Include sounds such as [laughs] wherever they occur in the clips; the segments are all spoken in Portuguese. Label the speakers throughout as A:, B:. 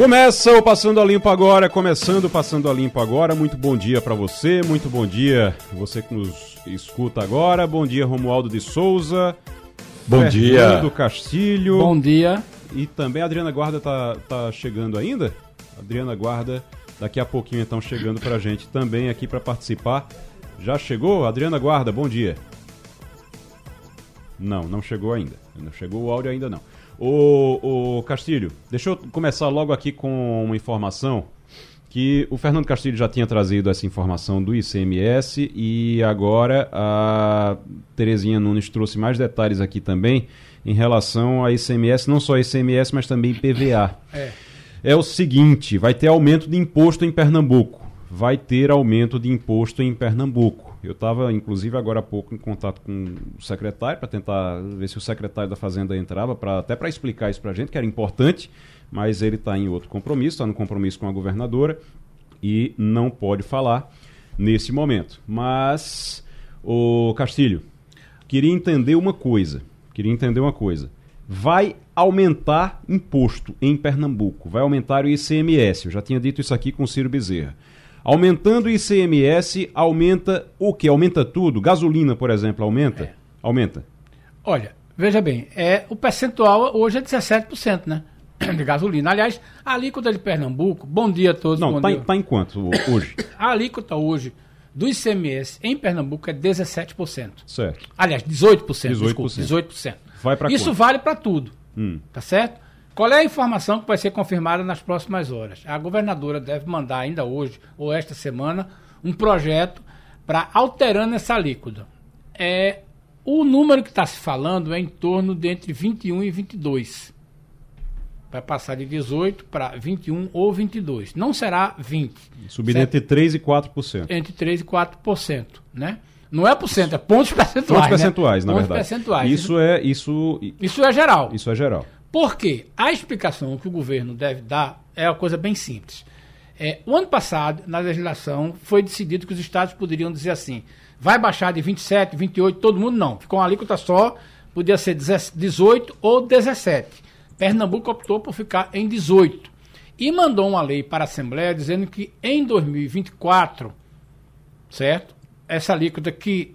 A: Começa o Passando a Limpo agora, começando o Passando a Limpo agora. Muito bom dia para você, muito bom dia você que nos escuta agora. Bom dia, Romualdo de Souza.
B: Bom
A: Fernando
B: dia.
A: Castilho.
C: Bom dia.
A: E também a Adriana Guarda tá, tá chegando ainda? Adriana Guarda, daqui a pouquinho então chegando pra gente também aqui para participar. Já chegou? Adriana Guarda, bom dia. Não, não chegou ainda. Não chegou o áudio ainda não. Ô, ô Castilho, deixa eu começar logo aqui com uma informação que o Fernando Castilho já tinha trazido essa informação do ICMS e agora a Terezinha Nunes trouxe mais detalhes aqui também em relação a ICMS, não só ICMS, mas também PVA.
C: É.
A: É o seguinte, vai ter aumento de imposto em Pernambuco. Vai ter aumento de imposto em Pernambuco. Eu estava, inclusive, agora há pouco em contato com o secretário para tentar ver se o secretário da Fazenda entrava, pra, até para explicar isso para a gente, que era importante, mas ele está em outro compromisso, está no compromisso com a governadora e não pode falar nesse momento. Mas, o Castilho, queria entender uma coisa. Queria entender uma coisa. Vai aumentar imposto em Pernambuco, vai aumentar o ICMS. Eu já tinha dito isso aqui com o Ciro Bezerra. Aumentando o ICMS, aumenta o que? Aumenta tudo? Gasolina, por exemplo, aumenta?
C: É.
A: Aumenta.
C: Olha, veja bem, é, o percentual hoje é 17%, né? [clears throat] De gasolina. Aliás, a alíquota de Pernambuco, bom dia a todos.
A: Não, tá,
C: dia.
A: em- tá em quanto hoje? [clears throat]
C: A alíquota hoje do ICMS em Pernambuco é 17%.
A: certo.
C: Aliás, 18%.
A: 18%.
C: Desculpa, 18%.
A: Vai pra
C: Isso
A: quanto?
C: vale para tudo.
A: Hum.
C: Tá certo? Qual é a informação que vai ser confirmada nas próximas horas? A governadora deve mandar ainda hoje ou esta semana um projeto para alterando essa alíquota. É, o número que está se falando é em torno de entre 21 e 22. Vai passar de 18 para 21 ou 22. Não será 20.
A: Subir
C: certo?
A: entre 3% e 4%.
C: entre 3% e 4%, né? Não é por cento, é pontos percentuais.
A: Pontos
C: né?
A: percentuais, na
C: pontos
A: verdade.
C: percentuais.
A: Isso é, isso,
C: Isso é geral.
A: isso é geral.
C: Por quê? A explicação que o governo deve dar é uma coisa bem simples. É, o ano passado, na legislação, foi decidido que os estados poderiam dizer assim: vai baixar de 27, 28, todo mundo não. Ficou uma alíquota só, podia ser 18 ou 17. Pernambuco optou por ficar em 18. E mandou uma lei para a Assembleia dizendo que em 2024, certo? Essa alíquota que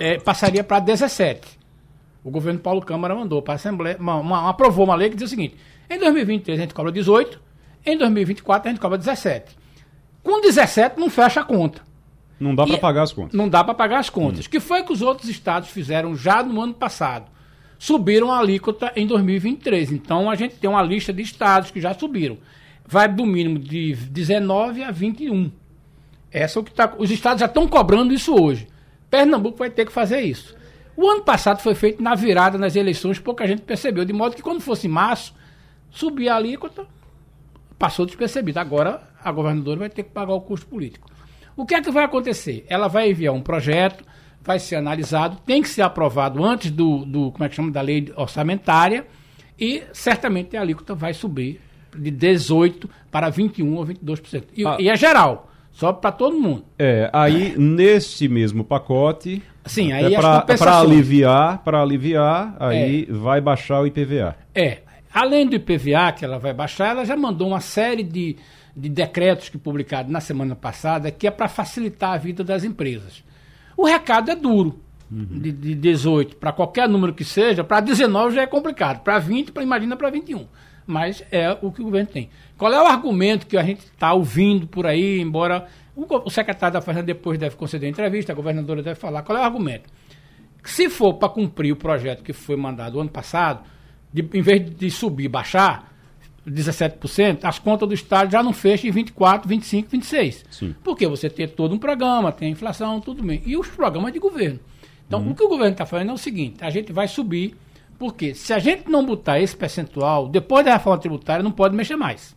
C: é, passaria para 17 o governo Paulo Câmara mandou para a Assembleia, uma, uma- aprovou uma lei que diz o seguinte: em 2023 a gente cobra 18, em 2024 a gente cobra 17. Com 17 não fecha a conta.
A: Não dá para
C: E-
A: pagar as contas.
C: Não dá para pagar as contas. O que foi que os outros estados fizeram já no ano passado? Subiram a alíquota em 2023. Então a gente tem uma lista de estados que já subiram. Vai do mínimo de 19 a 21. Essa é o que tá, os estados já estão cobrando isso hoje. Pernambuco vai ter que fazer isso. O ano passado foi feito na virada nas eleições, pouca gente percebeu, de modo que quando fosse março, subir a alíquota, passou despercebido. Agora a governadora vai ter que pagar o custo político. O que é que vai acontecer? Ela vai enviar um projeto, vai ser analisado, tem que ser aprovado antes do, do como é que chama, da lei orçamentária e certamente a alíquota vai subir de 18 para 21 ou 22%. E,
A: Ah.
C: e é geral, sobe para todo mundo.
A: É, aí nesse mesmo pacote,
C: Sim,
A: é
C: aí as
A: para aliviar, para aliviar, aí vai baixar o IPVA.
C: É. Além do IPVA que ela vai baixar, ela já mandou uma série de, de decretos que publicados na semana passada que é para facilitar a vida das empresas. O recado é duro. De, de 18 para qualquer número que seja, para 19 já é complicado, para 20, pra, imagina para 21. Mas é o que o governo tem. Qual é o argumento que a gente está ouvindo por aí, embora o, secretário da Fazenda depois deve conceder entrevista, a governadora deve falar. Qual é o argumento? Se for para cumprir o projeto que foi mandado ano passado, de- em vez de subir, baixar 17%, as contas do Estado já não fecham em 24, 25, 26.
A: Sim.
C: Porque você tem todo um programa, tem a inflação, tudo bem. E os programas de governo. Então, o que o governo está fazendo é o seguinte: a gente vai subir, porque se a gente não botar esse percentual, depois da reforma tributária, não pode mexer mais.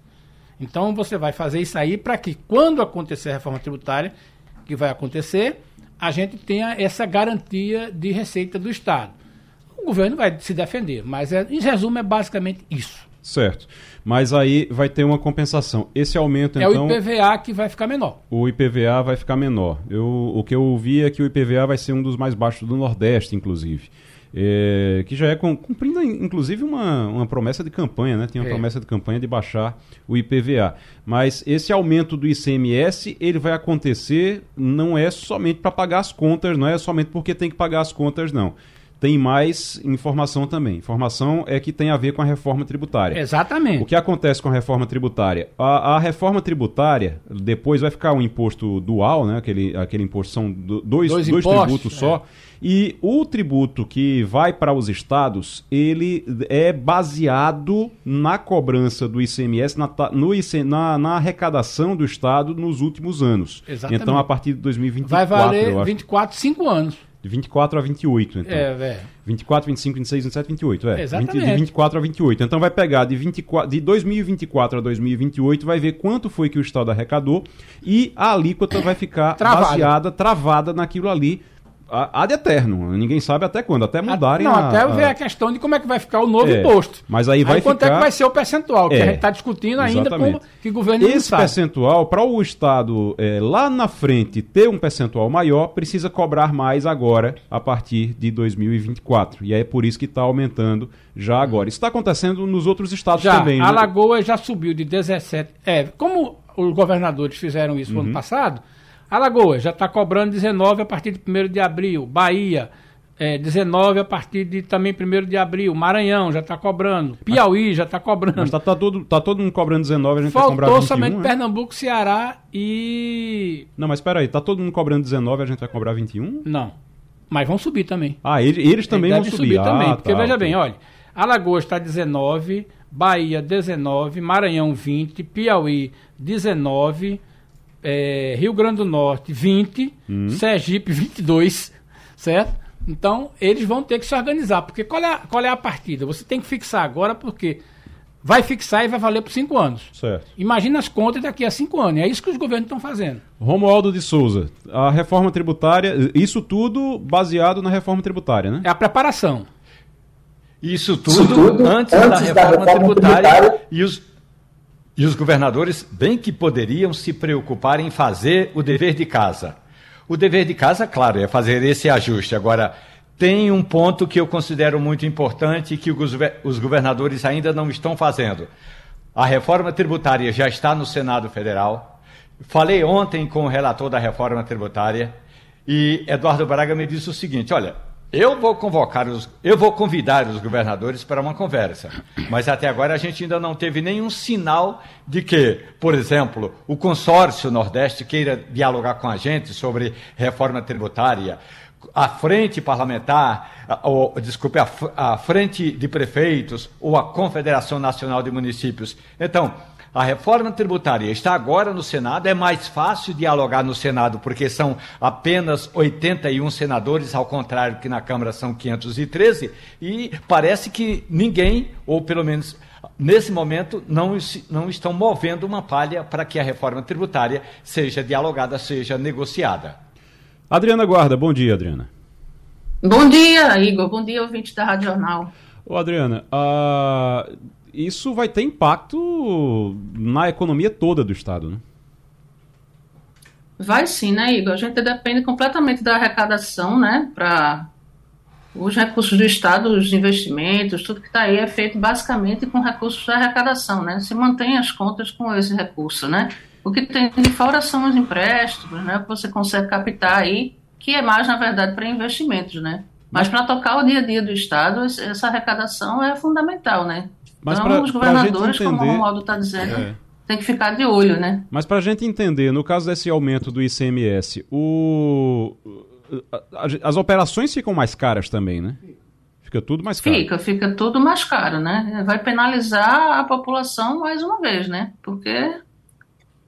C: Então, você vai fazer isso aí para que, quando acontecer a reforma tributária, que vai acontecer, a gente tenha essa garantia de receita do Estado. governo vai se defender. Mas, é, em resumo, é basicamente isso.
A: Certo. Mas aí vai ter uma compensação. Esse aumento,
C: é
A: então.
C: É o IPVA que vai ficar menor.
A: O IPVA vai ficar menor. Eu, o que eu ouvi é que o IPVA vai ser um dos mais baixos do Nordeste, inclusive. É, que já é cumprindo, inclusive, uma, uma promessa de campanha, né? Tem uma é. promessa de campanha de baixar o IPVA. Mas esse aumento do ICMS, ele vai acontecer, não é somente para pagar as contas, não é somente porque tem que pagar as contas, não tem mais informação também. Informação é que tem a ver com a reforma tributária.
C: Exatamente.
A: O que acontece com a reforma tributária? A, a reforma tributária, depois vai ficar um imposto dual, né? aquele, aquele imposto, são dois, dois, dois tributos só. É. E o tributo que vai para os estados, ele é baseado na cobrança do ICMS, na, no IC, na, na arrecadação do estado nos últimos anos.
C: Exatamente.
A: Então, a partir de 2024.
C: Vai valer 24, 5 anos.
A: De 24 a 28, então.
C: É, velho.
A: 24, 25, 26, 27, 28, é.
C: Exatamente.
A: 20, de 24 a 28. Então vai pegar de, 24, de 2024 a 2028, vai ver quanto foi que o Estado arrecadou e a alíquota vai ficar travada. baseada, travada naquilo ali ad eterno. Ninguém sabe até quando, até mudarem
C: Não, a, até ver a... questão de como é que vai ficar o novo é, imposto.
A: Mas aí vai
C: aí
A: quanto
C: ficar... é que vai ser o percentual, que é, a gente está discutindo ainda com que o governo
A: Esse percentual, para o Estado é, lá na frente ter um percentual maior, precisa cobrar mais agora, a partir de 2024. E é por isso que está aumentando já agora. Isso está acontecendo nos outros estados
C: já,
A: também.
C: A né? Lagoa já subiu de 17. É, como os governadores fizeram isso uhum. no ano passado Alagoas já está cobrando 19 a partir de 1 de abril. Bahia, é, 19 a partir de também 1 de abril. Maranhão já está cobrando. Piauí já está cobrando. Mas
A: está tá todo, tá todo mundo cobrando 19, a gente Faltou vai cobrar 21,
C: somente
A: né?
C: Pernambuco, Ceará e...
A: Não, mas espera aí, está todo mundo cobrando 19, a gente vai cobrar 21?
C: Não, mas vão subir também.
A: Ah, eles, eles também eles vão subir. subir
C: também,
A: ah,
C: porque
A: tá,
C: veja
A: tá.
C: bem, olha, Alagoas está 19, Bahia 19, Maranhão 20, Piauí 19 é, Rio Grande do Norte 20, hum. Sergipe 22, certo? Então, eles vão ter que se organizar. Porque qual é, a, qual é a partida? Você tem que fixar agora, porque vai fixar e vai valer por cinco anos.
A: Certo.
C: Imagina as contas daqui a cinco anos. É isso que os governos estão fazendo.
A: Romualdo de Souza, a reforma tributária, isso tudo baseado na reforma tributária, né?
C: É a preparação.
B: Isso tudo, isso tudo antes, antes, da reforma, da reforma tributária, tributária, e os e os governadores bem que poderiam se preocupar em fazer o dever de casa. O dever de casa, claro, é fazer esse ajuste. Agora, tem um ponto que eu considero muito importante que os governadores ainda não estão fazendo. A reforma tributária já está no Senado Federal. Falei ontem com o relator da reforma tributária e Eduardo Braga me disse o seguinte: olha, eu vou convocar os, eu vou convidar os governadores para uma conversa, mas até agora a gente ainda não teve nenhum sinal de que, por exemplo, o consórcio Nordeste queira dialogar com a gente sobre reforma tributária, a frente parlamentar, ou, desculpe, a, a frente de prefeitos ou a Confederação Nacional de Municípios. Então, a reforma tributária está agora no Senado, é mais fácil dialogar no Senado, porque são apenas 81 senadores, ao contrário que na Câmara são 513, e parece que ninguém, ou pelo menos nesse momento, não, não estão movendo uma palha para que a reforma tributária seja dialogada, seja negociada.
A: Adriana Guarda, bom dia, Adriana.
D: Bom dia, Igor. Bom dia, ouvinte da Rádio Jornal.
A: Ô, Adriana, uh, isso vai ter impacto na economia toda do Estado, né?
D: Vai sim, né, Igor? A gente depende completamente da arrecadação, né? Para os recursos do Estado, os investimentos, tudo que está aí é feito basicamente com recursos da arrecadação, né? Se mantém as contas com esse recurso, né? O que tem de fora são os empréstimos, né? Que você consegue captar aí, que é mais, na verdade, para investimentos, né? Mas para tocar o dia a dia do Estado, essa arrecadação é fundamental, né? Mas então, pra, os governadores, entender, como o Romualdo está dizendo, é. tem que ficar de olho, né?
A: Mas para a gente entender, no caso desse aumento do ICMS, o, as operações ficam mais caras também, né? Fica tudo mais caro.
D: Fica, fica tudo mais caro, né? Vai penalizar a população mais uma vez, né? Porque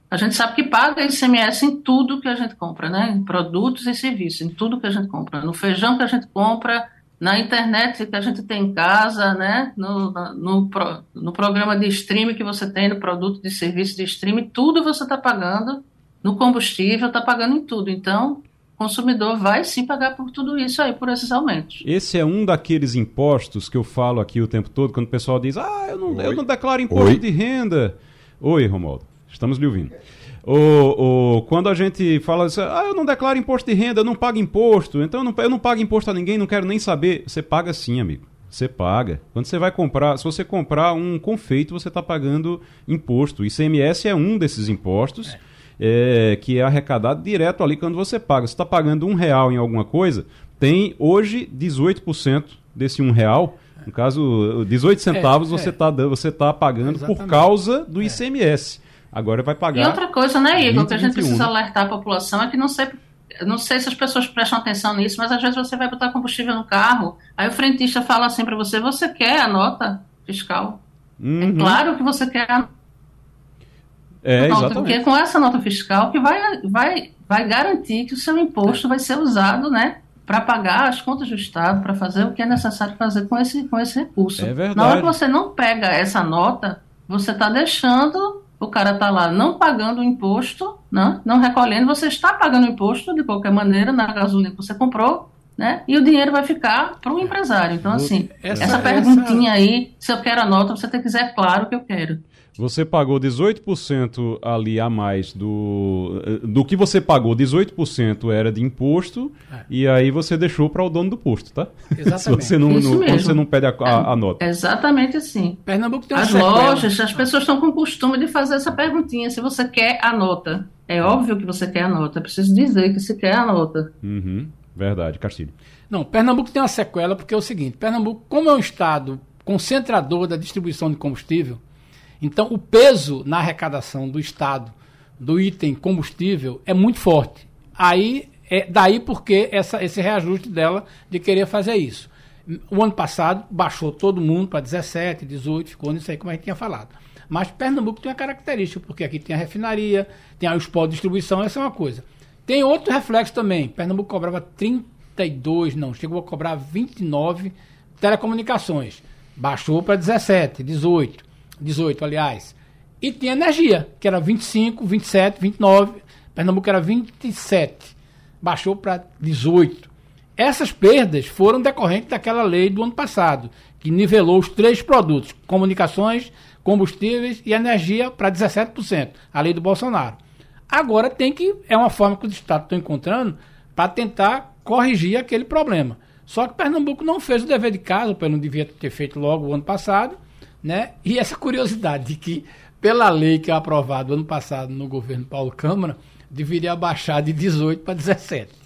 D: a gente sabe que paga ICMS em tudo que a gente compra, né? Em produtos e serviços, em tudo que a gente compra. No feijão que a gente compra, na internet que a gente tem em casa, né? no, no, no programa de streaming que você tem, no produto de serviço de streaming, tudo você está pagando, no combustível, está pagando em tudo. Então, consumidor vai sim pagar por tudo isso aí, por esses aumentos.
A: Esse é um daqueles impostos que eu falo aqui o tempo todo, quando o pessoal diz, ah, eu não, eu não declaro imposto Oi. de renda. Oi, Romualdo, estamos lhe ouvindo. O, quando a gente fala assim, ah, eu não declaro imposto de renda, eu não pago imposto, então eu não, eu não pago imposto a ninguém, não quero nem saber. Você paga sim, amigo. Você paga. Quando você vai comprar, se você comprar um confeito, você está pagando imposto. ICMS é um desses impostos. É é, que é arrecadado direto ali quando você paga. Você está pagando um real em alguma coisa, tem hoje 18% desse um real. No caso, 18 centavos é, você está é. você tá pagando Exatamente. por causa do ICMS. Agora vai pagar.
D: E outra coisa, né, Igor, 20, que a gente 21, precisa alertar a população é que não sei não sei se as pessoas prestam atenção nisso, mas às vezes você vai botar combustível no carro, aí o frentista fala assim para você: você quer a nota fiscal? É uhum. É claro que você quer a
A: é,
D: nota,
A: exatamente.
D: Porque é com essa nota fiscal que vai, vai, vai garantir que o seu imposto vai ser usado, né? Para pagar as contas do Estado, para fazer o que é necessário fazer com esse, com esse recurso.
A: É verdade.
D: Na hora que você não pega essa nota, você está deixando o cara tá lá não pagando o imposto, né? não recolhendo, você está pagando o imposto de qualquer maneira na gasolina que você comprou, né? E o dinheiro vai ficar para o empresário. Então, assim, essa, essa perguntinha essa... aí, se eu quero a nota, você tem que dizer, é claro que eu quero.
A: Você pagou 18% ali a mais do. Do que você pagou, 18% era de imposto, é. e aí você deixou para o dono do posto, tá?
C: Exatamente. [laughs]
A: Você não, Isso mesmo. você não pede a, a, a nota.
D: É, exatamente assim.
C: Pernambuco tem uma
D: As lojas, as pessoas estão com o costume de fazer essa perguntinha: se você quer a nota. É óbvio que você quer a nota, é preciso dizer que você quer a nota.
A: Uhum. Verdade, Castilho.
C: Não, Pernambuco tem uma sequela porque é o seguinte: Pernambuco, como é um estado concentrador da distribuição de combustível então, o peso na arrecadação do Estado do item combustível é muito forte. Aí é daí porque essa, esse reajuste dela de querer fazer isso. O ano passado baixou todo mundo para 17, 18, ficou nisso aí, como a gente tinha falado. Mas Pernambuco tem uma característica, porque aqui tem a refinaria, tem os postos de distribuição, essa é uma coisa. Tem outro reflexo também. Pernambuco cobrava 32, não, chegou a cobrar 29 telecomunicações. Baixou para 17, 18. 18, aliás. E tinha energia, que era 25, 27, 29. Pernambuco era 27. Baixou para 18. Essas perdas foram decorrentes daquela lei do ano passado, que nivelou os três produtos: comunicações, combustíveis e energia para 17%, a lei do Bolsonaro. Agora tem que. É uma forma que os estados estão encontrando para tentar corrigir aquele problema. Só que Pernambuco não fez o dever de casa, porque não devia ter feito logo o ano passado, né? E essa curiosidade de que, pela lei que é aprovada ano passado no governo Paulo Câmara, deveria baixar de 18 para 17.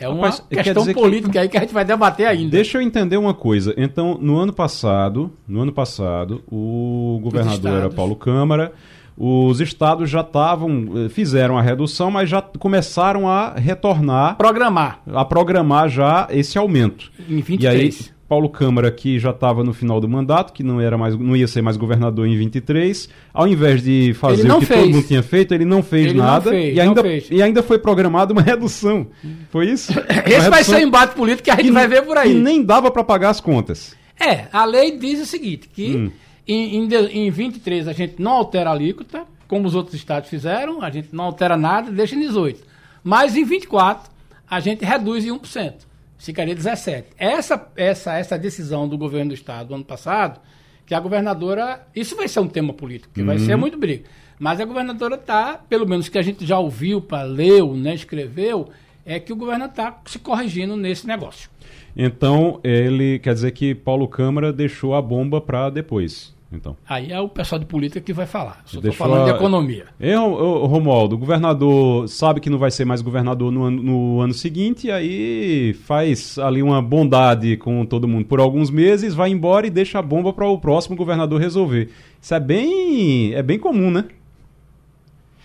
C: É uma Rapaz, questão política que... aí que a gente vai debater ainda.
A: Deixa eu entender uma coisa. Então, no ano passado, no ano passado, o governador era Paulo Câmara, os estados já estavam, eh, fizeram a redução, mas já começaram a retornar.
C: Programar.
A: A programar já esse aumento.
C: Em 23.
A: E aí, Paulo Câmara, que já estava no final do mandato, que não, era mais, não ia ser mais governador em 23, ao invés de fazer o que fez. todo mundo tinha feito, ele não fez ele nada. Não fez, e, ainda, e ainda foi programada uma redução. Foi isso? [laughs]
C: Esse vai ser o embate político que a gente vai ver por aí.
A: E nem dava para pagar as contas.
C: É, a lei diz o seguinte, que hum. em, em, em 23 a gente não altera a alíquota, como os outros estados fizeram, a gente não altera nada, deixa em 18. Mas em 24 a gente reduz em 1% ficaria 17. Essa, essa, essa decisão do governo do estado do ano passado, que a governadora. Isso vai ser um tema político, que uhum. vai ser muito briga. Mas a governadora está, pelo menos que a gente já ouviu, para leu, né, escreveu, é que o governo está se corrigindo nesse negócio.
A: Então, ele quer dizer que Paulo Câmara deixou a bomba para depois. Então.
C: Aí é o pessoal de política que vai falar. Só estou falando a... de economia.
A: É, Romualdo, o governador sabe que não vai ser mais governador no ano, no ano seguinte, e aí faz ali uma bondade com todo mundo por alguns meses, vai embora e deixa a bomba para o próximo governador resolver. Isso é bem, é bem comum, né?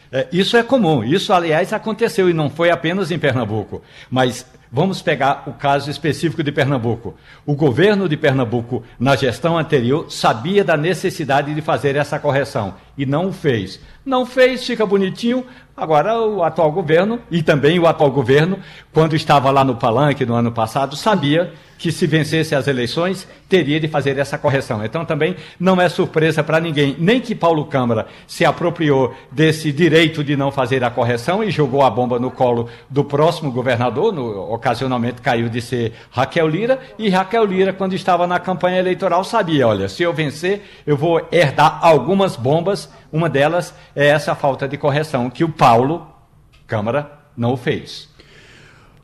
B: É, isso é comum. Isso, aliás, aconteceu e não foi apenas em Pernambuco. Mas Vamos pegar o caso específico de Pernambuco. O governo de Pernambuco, na gestão anterior, sabia da necessidade de fazer essa correção e não o fez. Não fez, fica bonitinho. Agora, o atual governo, e também o atual governo, quando estava lá no palanque no ano passado, sabia que se vencesse as eleições, teria de fazer essa correção. Então também não é surpresa para ninguém, nem que Paulo Câmara se apropriou desse direito de não fazer a correção e jogou a bomba no colo do próximo governador, no, ocasionalmente caiu de ser Raquel Lira, e Raquel Lira, quando estava na campanha eleitoral, sabia, olha, se eu vencer, eu vou herdar algumas bombas, uma delas é essa falta de correção, que o Paulo Câmara não fez.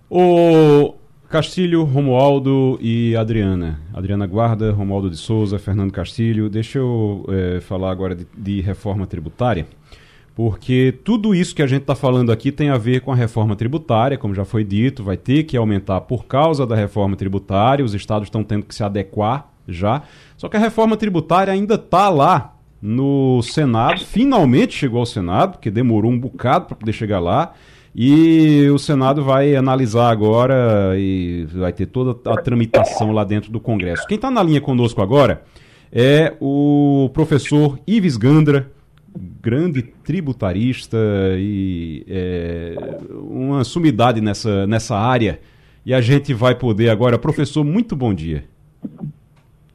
A: O Castilho, Romualdo e Adriana. Adriana Guarda, Romualdo de Souza, Fernando Castilho. Deixa eu é, falar agora de, de, reforma tributária, porque tudo isso que a gente está falando aqui tem a ver com a reforma tributária, como já foi dito, vai ter que aumentar por causa da reforma tributária, os estados estão tendo que se adequar já. Só que a reforma tributária ainda está lá no Senado, finalmente chegou ao Senado, que demorou um bocado para poder chegar lá. E o Senado vai analisar agora e vai ter toda a tramitação lá dentro do Congresso. Quem está na linha conosco agora é o professor Ives Gandra, grande tributarista e é, uma sumidade nessa, nessa área. E a gente vai poder agora. Professor, muito bom dia.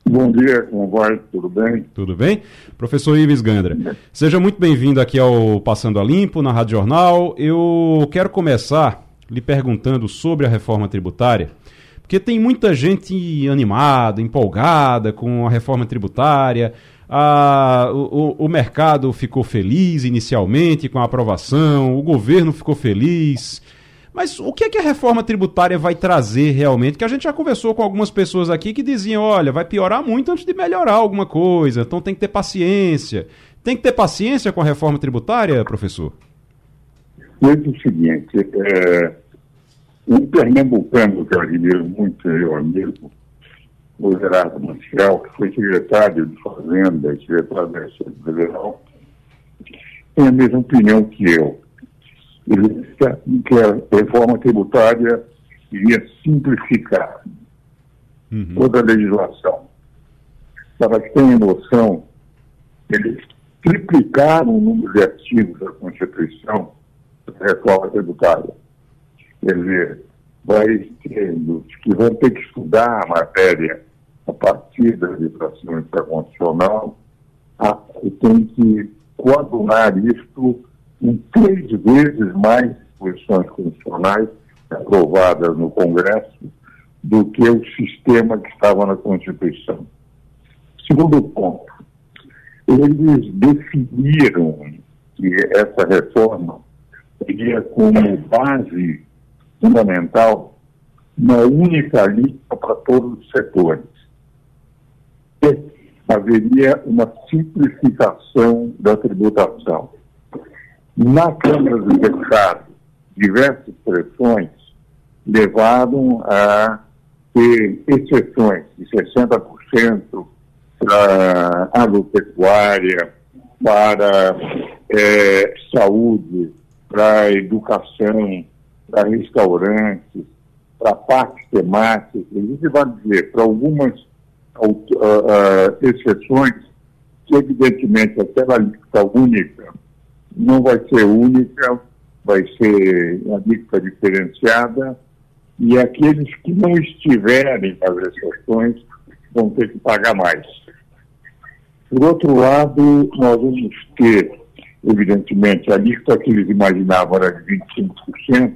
E: Bom dia, como vai? Tudo bem?
A: Tudo bem? Professor Ives Gandra, seja muito bem-vindo aqui ao Passando a Limpo, na Rádio Jornal. Eu quero começar lhe perguntando sobre a reforma tributária, porque tem muita gente animada, empolgada com a reforma tributária. A, o, o mercado ficou feliz inicialmente com a aprovação, o governo ficou feliz. Mas o que é que a reforma tributária vai trazer realmente? Que a gente já conversou com algumas pessoas aqui que diziam: olha, vai piorar muito antes de melhorar alguma coisa, então tem que ter paciência. Tem que ter paciência com a reforma tributária, professor?
E: Veja o seguinte: é, um pernambucano que eu admiro muito, meu amigo, o Gerardo Maciel, que foi secretário de Fazenda, secretário da Receita Federal, tem a mesma opinião que eu que a reforma tributária iria simplificar uhum. toda a legislação. Para que tenham noção, eles triplicaram o número de artigos da Constituição da reforma tributária. Quer dizer, vai tendo que vão ter que estudar a matéria a partir da legislação internacional, e tem que coadunar isto em três vezes mais disposições constitucionais aprovadas no Congresso do que o sistema que estava na Constituição. Segundo ponto, eles definiram que essa reforma teria como base fundamental uma única alíquota para todos os setores. E haveria uma simplificação da tributação. Na Câmara dos Deputados, diversas pressões levaram a ter exceções de 60% para agropecuária, para é, saúde, para educação, para restaurantes, para parques temáticos. A gente vai dizer, para algumas uh, uh, exceções, que evidentemente aquela lista única não vai ser única, vai ser uma alíquota diferenciada, e aqueles que não estiverem nas exceções vão ter que pagar mais. Por outro lado, nós vamos ter, evidentemente, a alíquota que eles imaginavam era de 25%,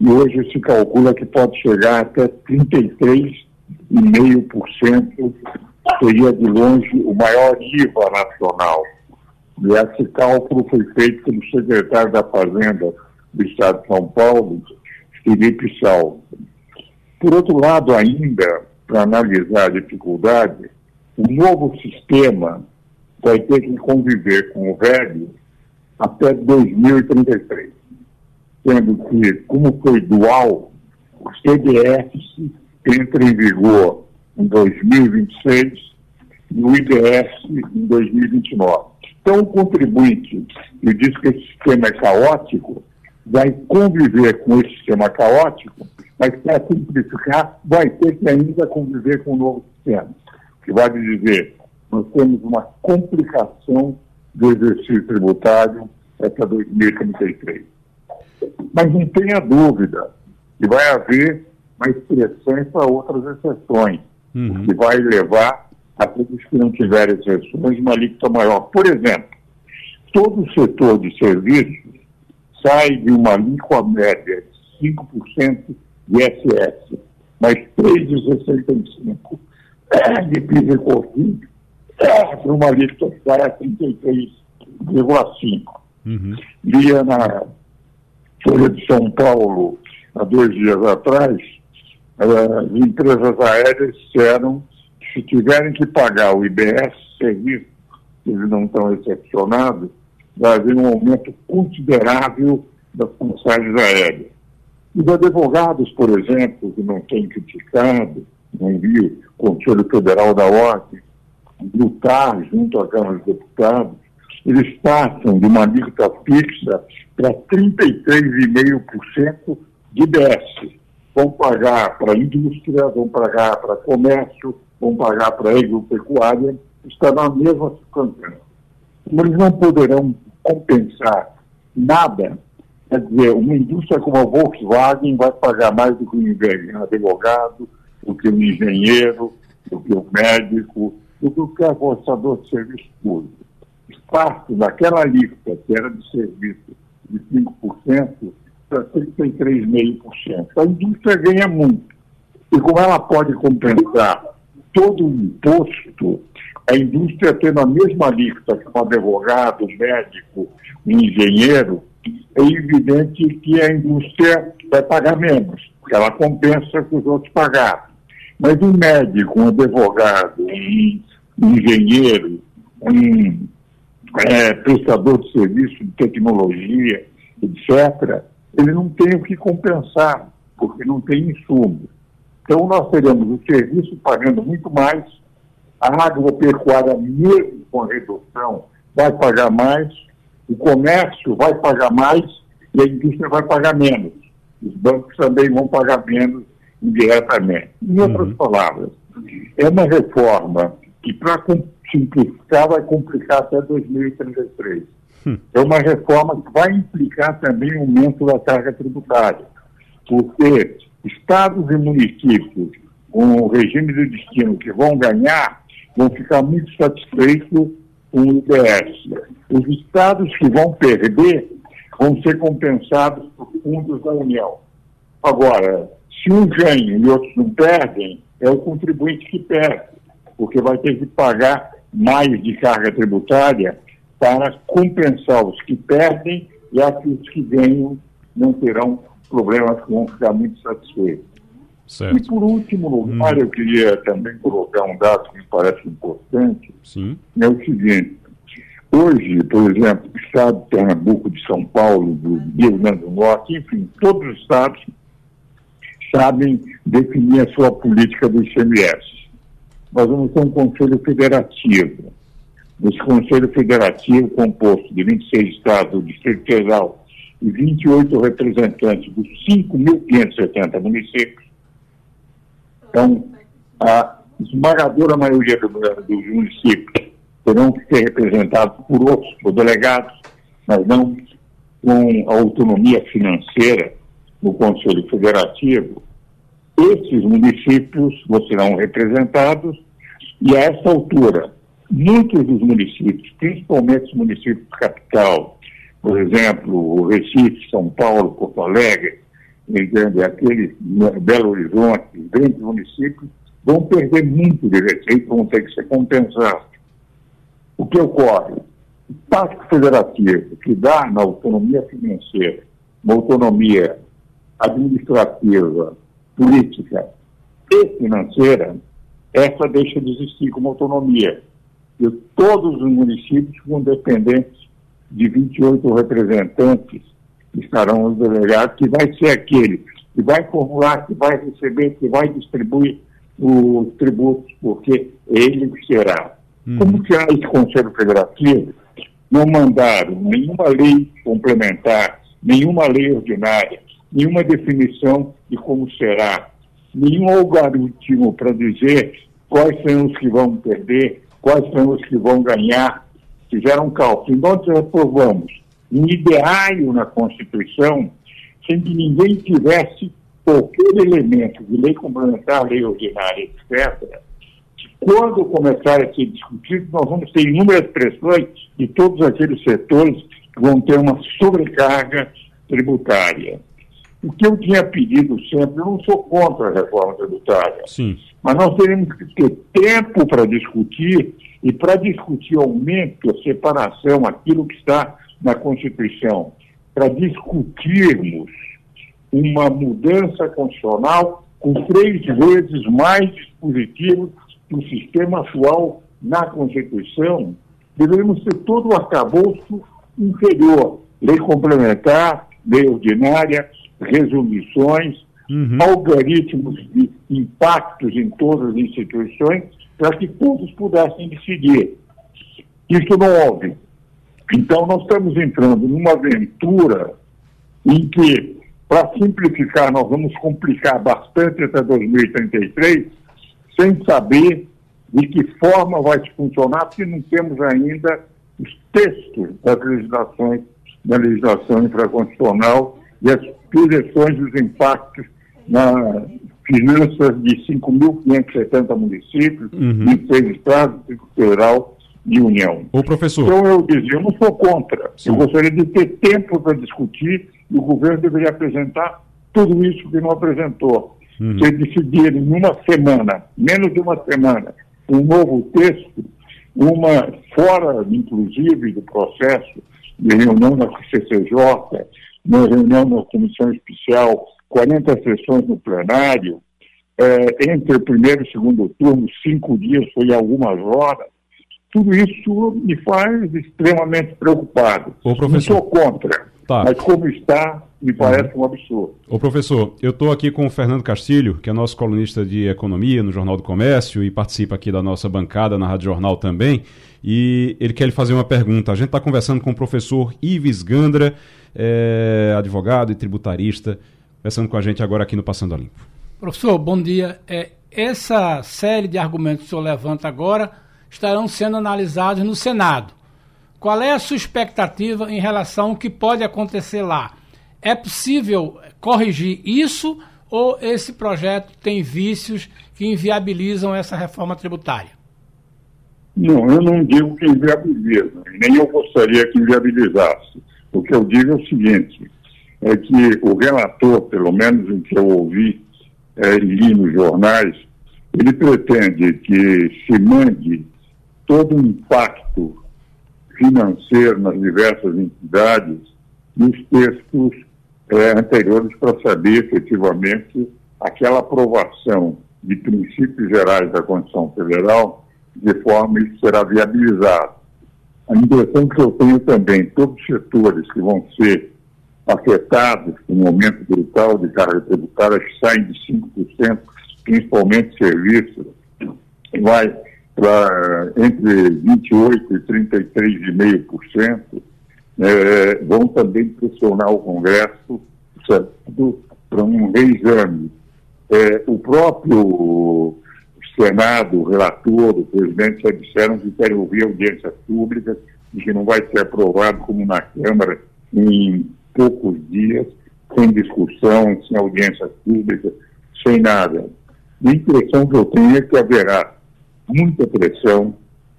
E: e hoje se calcula que pode chegar até 33,5%, seria de longe o maior IVA nacional. E esse cálculo foi feito pelo secretário da Fazenda do Estado de São Paulo, Felipe Salvo. Por outro lado, ainda, para analisar a dificuldade, o novo sistema vai ter que conviver com o velho até 2033, sendo que, como foi dual, o CDS entra em vigor em 2026 e o IDS em 2029. Então, o contribuinte que diz que esse sistema é caótico, vai conviver com esse sistema caótico, mas para simplificar, vai ter que ainda conviver com o novo sistema. Que vai dizer, nós temos uma complicação do exercício tributário até 2033. Mas não tenha dúvida que vai haver mais pressões para outras exceções, uhum. o que vai levar a todos que não tiverem exceções uma alíquota maior. Por exemplo, todo o setor de serviços sai de uma alíquota média de 5% de ISS, mais 3,65% de PIS e COFINS, para uma alíquota que vai a 33,5%. Uhum. Lia na Folha de São Paulo, há dois dias atrás, as empresas aéreas disseram se tiverem que pagar o IBS, serviço, eles não estão excepcionados, vai haver um aumento considerável das passagens aéreas. Os advogados, por exemplo, que não têm criticado, não vi o Conselho Federal da Ordem lutar junto à Câmara dos Deputados, eles passam de uma alíquota fixa para 33,5% de IBS. Vão pagar para indústria, vão pagar para comércio, vão pagar para agropecuária, está na mesma situação. Eles não poderão compensar nada. Quer dizer, uma indústria como a Volkswagen vai pagar mais do que um advogado, do que um engenheiro, do que um médico, do que o apostador de serviço público. Parte daquela alíquota, que era de serviço de 5%, para 33,5%. A indústria ganha muito. E como ela pode compensar todo imposto, a indústria tendo a mesma alíquota que um advogado, um médico, um engenheiro, é evidente que a indústria vai pagar menos, porque ela compensa que os outros pagaram. Mas um médico, um advogado, um engenheiro, um é, prestador de serviço de tecnologia, etc., ele não tem o que compensar, porque não tem insumo. Então, nós teremos o serviço pagando muito mais, a agropecuária, mesmo com a redução, vai pagar mais, o comércio vai pagar mais e a indústria vai pagar menos. Os bancos também vão pagar menos indiretamente. Em outras uhum. palavras, é uma reforma que, para simplificar, vai complicar até 2033. Hum. É uma reforma que vai implicar também o aumento da carga tributária, porque estados e municípios com o regime de destino que vão ganhar vão ficar muito satisfeitos com o IBS. Os estados que vão perder vão ser compensados por fundos da União. Agora, se um ganha e outros não perdem, é o contribuinte que perde, porque vai ter que pagar mais de carga tributária para compensar os que perdem e aqueles que ganham não terão problemas que vão ficar muito satisfeitos. Certo. E por último lugar, hum. eu queria também colocar um dado que me parece importante, Sim. é o seguinte, hoje, por exemplo, o estado de Pernambuco, de São Paulo, do Rio Grande do Norte, enfim, todos os estados sabem definir a sua política do ICMS nós vamos ter um conselho federativo. Esse conselho federativo, composto de 26 estados do Distrito Federal e 28 representantes dos 5.570 municípios, então, a esmagadora maioria dos municípios terão que ser representados por outros, por delegados, mas não com autonomia financeira no Conselho Federativo, esses municípios serão representados e a essa altura, muitos dos municípios, principalmente os municípios capital, por exemplo, o Recife, São Paulo, Porto Alegre, entende? aqueles Belo Horizonte, grandes municípios, vão perder muito de receita, vão ter que ser compensados. O que ocorre? O Pacto Federativo, que dá na autonomia financeira, uma autonomia administrativa, política e financeira, essa deixa de existir como autonomia. E todos os municípios ficam dependentes de 28 representantes que estarão os delegados, que vai ser aquele que vai formular, que vai receber, que vai distribuir os tributos, porque ele será. Uhum. Como será esse Conselho Federativo? Não mandaram nenhuma lei complementar, nenhuma lei ordinária, nenhuma definição de como será, nenhum algoritmo para dizer quais são os que vão perder, quais são os que vão ganhar, fizeram um cálculo. Nós aprovamos um ideário na Constituição sem que ninguém tivesse qualquer elemento de lei complementar, lei ordinária, etc., quando começar a ser discutido, nós vamos ter inúmeras pressões de todos aqueles setores que vão ter uma sobrecarga tributária. O que eu tinha pedido sempre, eu não sou contra a reforma tributária,
A: Sim.
E: mas nós teremos que ter tempo para discutir e para discutir aumento, separação, aquilo que está na Constituição, para discutirmos uma mudança constitucional com três vezes mais dispositivos que o sistema atual na Constituição, deveríamos ter todo o arcabouço inferior, lei complementar, lei ordinária, resoluções, uhum. algoritmos de impactos em todas as instituições, para que todos pudessem decidir. Isso não houve. Então, nós estamos entrando numa aventura em que, para simplificar, nós vamos complicar bastante até 2033, sem saber de que forma vai funcionar, porque não temos ainda os textos das legislações, da legislação infraconstitucional e as projeções dos impactos na finanças de 5.570 municípios, uhum. 26 estados, Distrito Federal e União.
A: Ô, professor.
E: Então, eu dizia, eu não sou contra. Sim. Eu gostaria de ter tempo para discutir e o governo deveria apresentar tudo isso que não apresentou. Uhum. Se decidir em uma semana, menos de uma semana, um novo texto, uma fora, inclusive, do processo de reunião na CCJ, uma reunião na comissão especial, 40 sessões no plenário, é, entre o primeiro e o segundo turno, cinco dias, foi algumas horas. Tudo isso me faz extremamente preocupado.
A: Ô, professor.
E: Não sou contra, tá. mas como está, me parece um absurdo.
A: Ô professor, eu estou aqui com o Fernando Castilho, que é nosso colunista de economia no Jornal do Comércio e participa aqui da nossa bancada na Rádio Jornal também. E ele quer lhe fazer uma pergunta. A gente está conversando com o professor Ives Gandra, é, advogado e tributarista, conversando com a gente agora aqui no Passando a Limpo.
C: Professor, bom dia. É, essa série de argumentos que o senhor levanta agora estarão sendo analisados no Senado. Qual é a sua expectativa em relação ao que pode acontecer lá? É possível corrigir isso ou esse projeto tem vícios que inviabilizam essa reforma tributária?
E: Não, eu não digo que inviabiliza, nem eu gostaria que inviabilizasse. O que eu digo é o seguinte, é que o relator, pelo menos o que eu ouvi é, e li nos jornais, ele pretende que se mande todo o impacto financeiro nas diversas entidades nos textos é, anteriores para saber efetivamente aquela aprovação de princípios gerais da Constituição Federal, de forma que será viabilizado. A impressão que eu tenho também, todos os setores que vão ser afetados com um aumento brutal de carga tributária, que saem de 5%, principalmente serviços, vai para entre 28% e 33,5%, é, vão também pressionar o Congresso para um reexame. É, o próprio Senado, o relator, o presidente já disseram que querem ouvir audiências públicas e que não vai ser aprovado como na Câmara em poucos dias, sem discussão, sem audiência pública, sem nada. A impressão que eu tenho é que haverá muita pressão,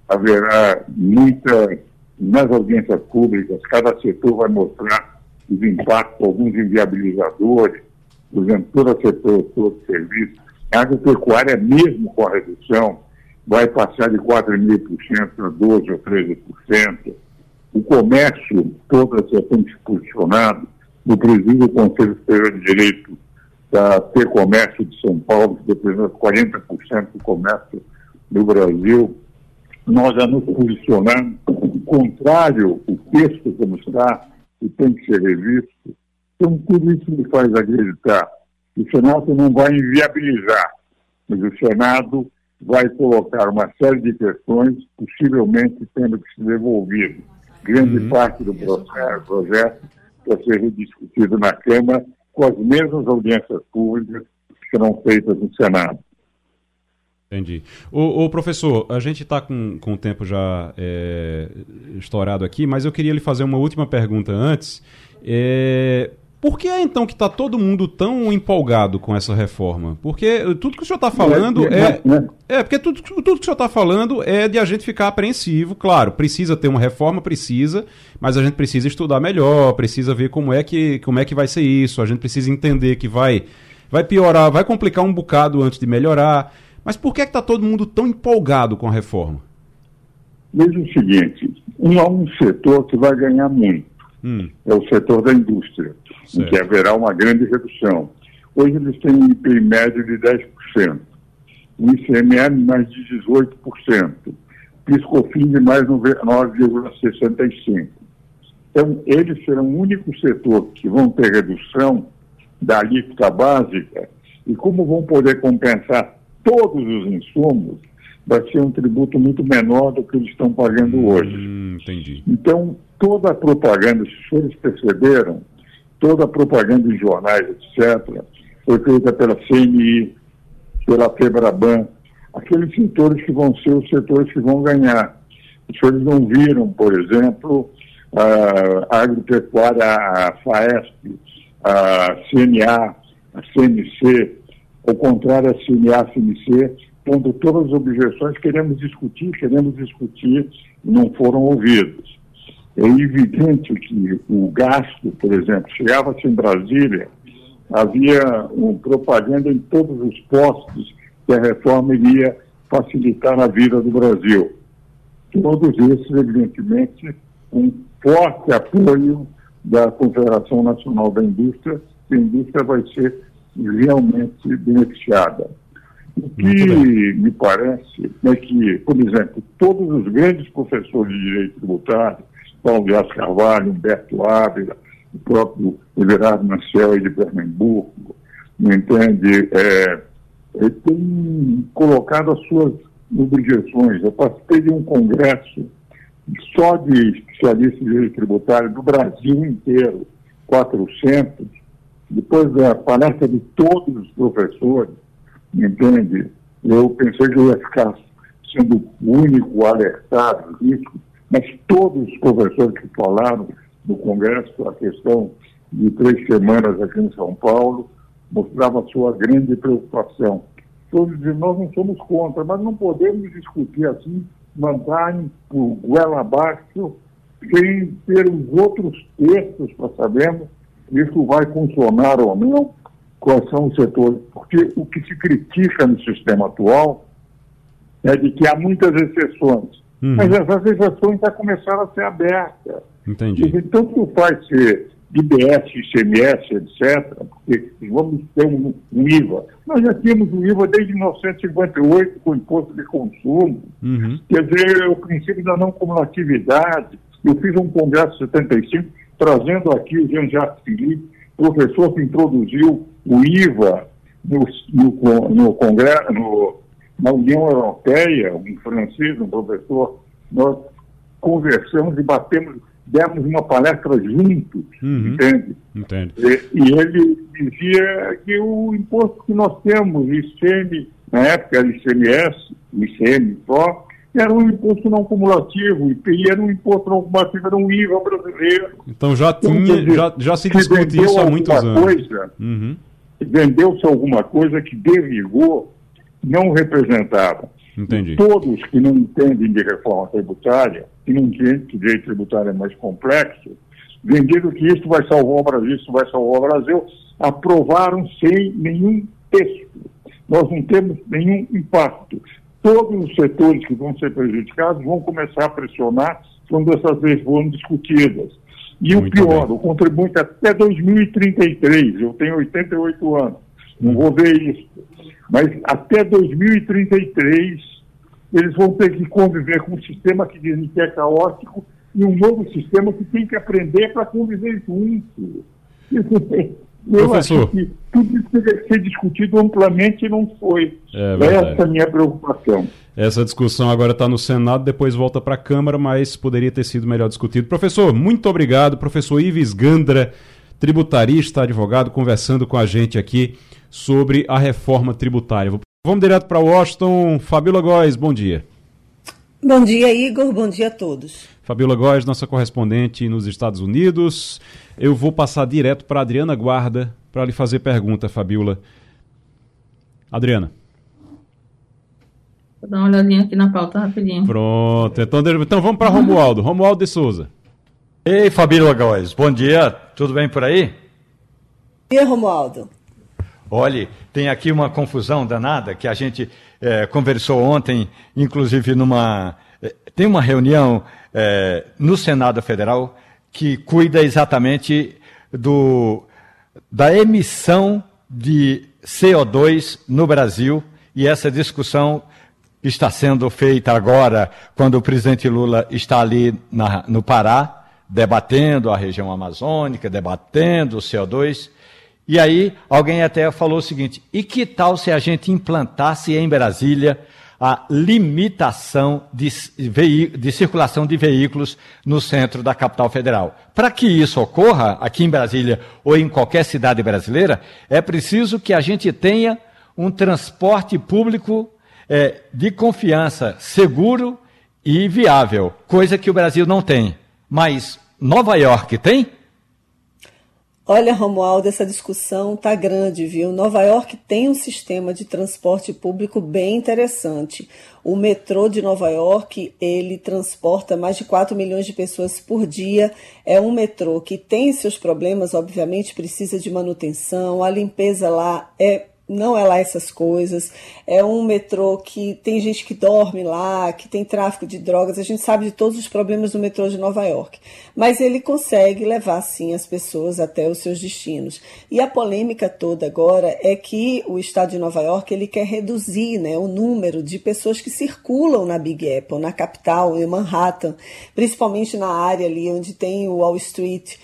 E: haverá muita nas audiências públicas, cada setor vai mostrar os impactos, alguns inviabilizadores, por exemplo, todo setor, todo serviço. A agropecuária, mesmo com a redução, vai passar de 4,5% para 12% ou 13%. O comércio, todo a ser posicionado, no presídio do Conselho Superior de Direito da Ter Comércio de São Paulo, que representa 40% do comércio no Brasil, nós já nos posicionamos contrário, o texto como está, e tem que ser revisto. Então, tudo isso me faz acreditar que o Senado não vai inviabilizar, mas o Senado vai colocar uma série de questões, possivelmente tendo que ser devolvido. Grande uhum. parte do processo, projeto para ser rediscutido na Câmara, com as mesmas audiências públicas que serão feitas no Senado.
A: Entendi. O, o, professor, a gente está com, com o tempo já é, estourado aqui, mas eu queria lhe fazer uma última pergunta antes. É, por que é então que está todo mundo tão empolgado com essa reforma? Porque tudo que o senhor está falando é, é. porque tudo, tudo que o senhor está falando é de a gente ficar apreensivo. Claro, precisa ter uma reforma, precisa, mas a gente precisa estudar melhor, precisa ver como é que, como é que vai ser isso, a gente precisa entender que vai, vai piorar, vai complicar um bocado antes de melhorar. Mas por que está todo mundo tão empolgado com a reforma?
E: Veja o seguinte: um, há um setor que vai ganhar muito. Hum. É o setor da indústria, certo. em que haverá uma grande redução. Hoje eles têm um IPI médio de 10%, o ICMS mais de 18%, PiscoFins de mais 9,65%. Então, eles serão o único setor que vão ter redução da alíquota básica e como vão poder compensar todos os insumos, vai ser um tributo muito menor do que eles estão pagando hum, hoje.
A: entendi.
E: Então, toda a propaganda, se senhores perceberam, toda a propaganda em jornais, etc., foi feita pela CNI, pela FEBRABAN, aqueles setores que vão ser os setores que vão ganhar. Os senhores não viram, por exemplo, a agropecuária, a FAESP, a CNA, a CNC, ao contrário, a CNA, a CNC, pondo todas as objeções, queremos discutir, queremos discutir, não foram ouvidos. É evidente que o gasto, por exemplo, chegava-se em Brasília, havia um propaganda em todos os postos que a reforma iria facilitar a vida do Brasil. Todos esses, evidentemente, um forte apoio da Confederação Nacional da Indústria, que a indústria vai ser realmente beneficiada. O que me parece é que, por exemplo, todos os grandes professores de direito tributário, Paulo Dias Carvalho, Humberto Ávila, o próprio Everardo Maciel de Pernambuco, me entende, é, tem colocado as suas objeções. Eu participei de um congresso só de especialistas de direito tributário do Brasil inteiro, 400, depois da palestra de todos os professores, entende? Eu pensei que eu ia ficar sendo o único alertado mas todos os professores que falaram no Congresso, a questão de três semanas aqui em São Paulo, mostrava sua grande preocupação. Todos dizem, nós não somos contra, mas não podemos discutir assim, mandar por goela abaixo, sem ter os outros textos para sabermos isso vai funcionar ou não, quais são os setores, porque o que se critica no sistema atual é de que há muitas exceções, uhum. mas essas exceções já começaram a ser abertas.
A: Entendi.
E: Então, tanto faz ser IBS, ICMS, etc., porque vamos ter um, um, IVA. Nós já tínhamos o IVA desde 1958 com o imposto de consumo. Uhum. Quer dizer, o princípio da não cumulatividade. Eu fiz um congresso em 75 trazendo aqui o Jean-Jacques Philippe, professor que introduziu o IVA no, no, no Congresso, no, na União Europeia, um francês, um professor, nós conversamos e batemos, demos uma palestra juntos, uhum. entende?
A: Entende.
E: E, e, ele dizia que o imposto que nós temos, ICM, na época era ICMS, ICM só, era um imposto não cumulativo, IPI era um imposto não cumulativo, era um IVA brasileiro.
A: Então já, então, tinha, dizer, já, já se discute isso há muitos anos.
E: Coisa, uhum. Vendeu-se alguma coisa que de rigor não representava.
A: Entendi.
E: Todos que não entendem de reforma tributária, que não entendem que direito tributário é mais complexo, vendido que isso vai salvar o Brasil, isso vai salvar o Brasil, aprovaram sem nenhum texto. Nós não temos nenhum impacto todos os setores que vão ser prejudicados vão começar a pressionar quando essas leis forem discutidas. E Muito o pior, bem. o contribuinte até 2033, eu tenho 88 anos, não vou ver isso, mas até 2033 eles vão ter que conviver com um sistema que dizem que é caótico e um novo sistema que tem que aprender para conviver junto. Eu Professor. acho que tudo isso deve ser discutido amplamente e não foi. É Essa é a minha preocupação.
A: Essa discussão agora está no Senado, depois volta para a Câmara, mas poderia ter sido melhor discutido. Professor, muito obrigado. Professor Ives Gandra, tributarista, advogado, conversando com a gente aqui sobre a reforma tributária. Vamos direto para Washington. Fabíola Góes, bom dia.
F: Bom dia, Igor. Bom dia a todos.
A: Fabíola Góes, nossa correspondente nos Estados Unidos. Eu vou passar direto para Adriana Guarda para lhe fazer pergunta, Fabíola. Adriana.
D: Vou dar uma olhadinha aqui na pauta rapidinho.
A: Pronto. Então, então vamos para Romualdo. Romualdo de Souza.
B: Ei, Fabíola Góes. Bom dia. Tudo bem por aí?
F: Bom dia, Romualdo.
B: Olhe, tem aqui uma confusão danada que a gente é, conversou ontem, inclusive numa. É, tem uma reunião é, no Senado Federal que cuida exatamente do, da emissão de CO2 no Brasil e essa discussão está sendo feita agora, quando o presidente Lula está ali na, no Pará, debatendo a região amazônica, debatendo o CO2. E aí alguém até falou o seguinte: e que tal se a gente implantasse em Brasília a limitação de, de circulação de veículos no centro da capital federal? Para que isso ocorra aqui em Brasília ou em qualquer cidade brasileira, é preciso que a gente tenha um transporte público é, de confiança, seguro e viável, coisa que o Brasil não tem. Mas Nova York tem?
F: Olha, Romualdo, essa discussão tá grande, viu? Nova York tem um sistema de transporte público bem interessante. O metrô de Nova York, ele transporta mais de 4 milhões de pessoas por dia. É um metrô que tem seus problemas, obviamente, precisa de manutenção. A limpeza lá é não é lá essas coisas. É um metrô que tem gente que dorme lá, que tem tráfico de drogas. A gente sabe de todos os problemas do metrô de Nova York. Mas ele consegue levar, sim, as pessoas até os seus destinos. E a polêmica toda agora é que o estado de Nova York ele quer reduzir né, o número de pessoas que circulam na Big Apple, na capital, em Manhattan, principalmente na área ali onde tem o Wall Street.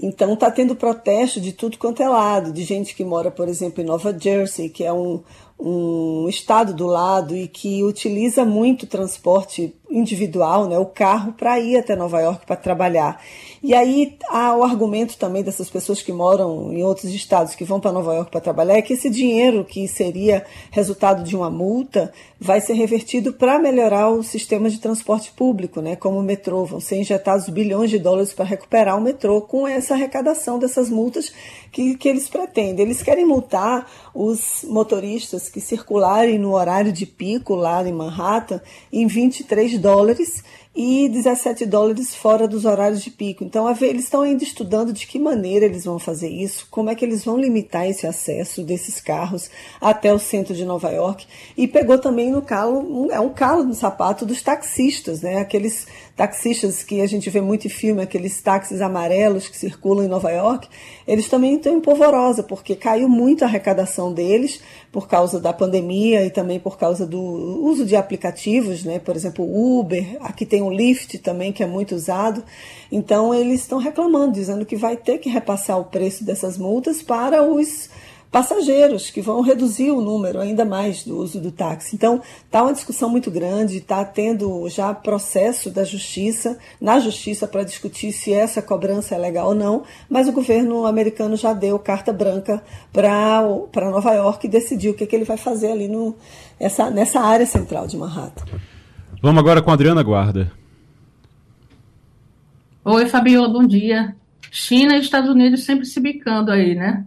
F: Então está tendo protesto de tudo quanto é lado, de gente que mora, por exemplo, em Nova Jersey, que é um, um estado do lado e que utiliza muito transporte individual, né, o carro, para ir até Nova York para trabalhar. E aí há o argumento também dessas pessoas que moram em outros estados que vão para Nova York para trabalhar é que esse dinheiro que seria resultado de uma multa vai ser revertido para melhorar o sistema de transporte público, né, como o metrô. Vão ser injetados bilhões de dólares para recuperar o metrô com essa arrecadação dessas multas que, que eles pretendem. Eles querem multar os motoristas que circularem no horário de pico lá em Manhattan em 23 dólares e 17 dólares fora dos horários de pico. Então, eles estão ainda estudando de que maneira eles vão fazer isso, como é que eles vão limitar esse acesso desses carros até o centro de Nova York. E pegou também no calo, é um calo no sapato dos taxistas, né? Aqueles taxistas que a gente vê muito em filme, aqueles táxis amarelos que circulam em Nova York, eles também estão em polvorosa, porque caiu muito a arrecadação deles por causa da pandemia e também por causa do uso de aplicativos, né? por exemplo, Uber, aqui tem o Lyft também, que é muito usado. Então, eles estão reclamando, dizendo que vai ter que repassar o preço dessas multas para os passageiros, que vão reduzir o número ainda mais do uso do táxi. Então, está uma discussão muito grande, está tendo já processo da justiça, na justiça, para discutir se essa cobrança é legal ou não, mas o governo americano já deu carta branca para Nova York e decidiu o que, que ele vai fazer ali no, essa, nessa área central de Manhattan.
A: Vamos agora com a Adriana Guarda.
D: Oi, Fabiola, bom dia. China e Estados Unidos sempre se bicando aí, né?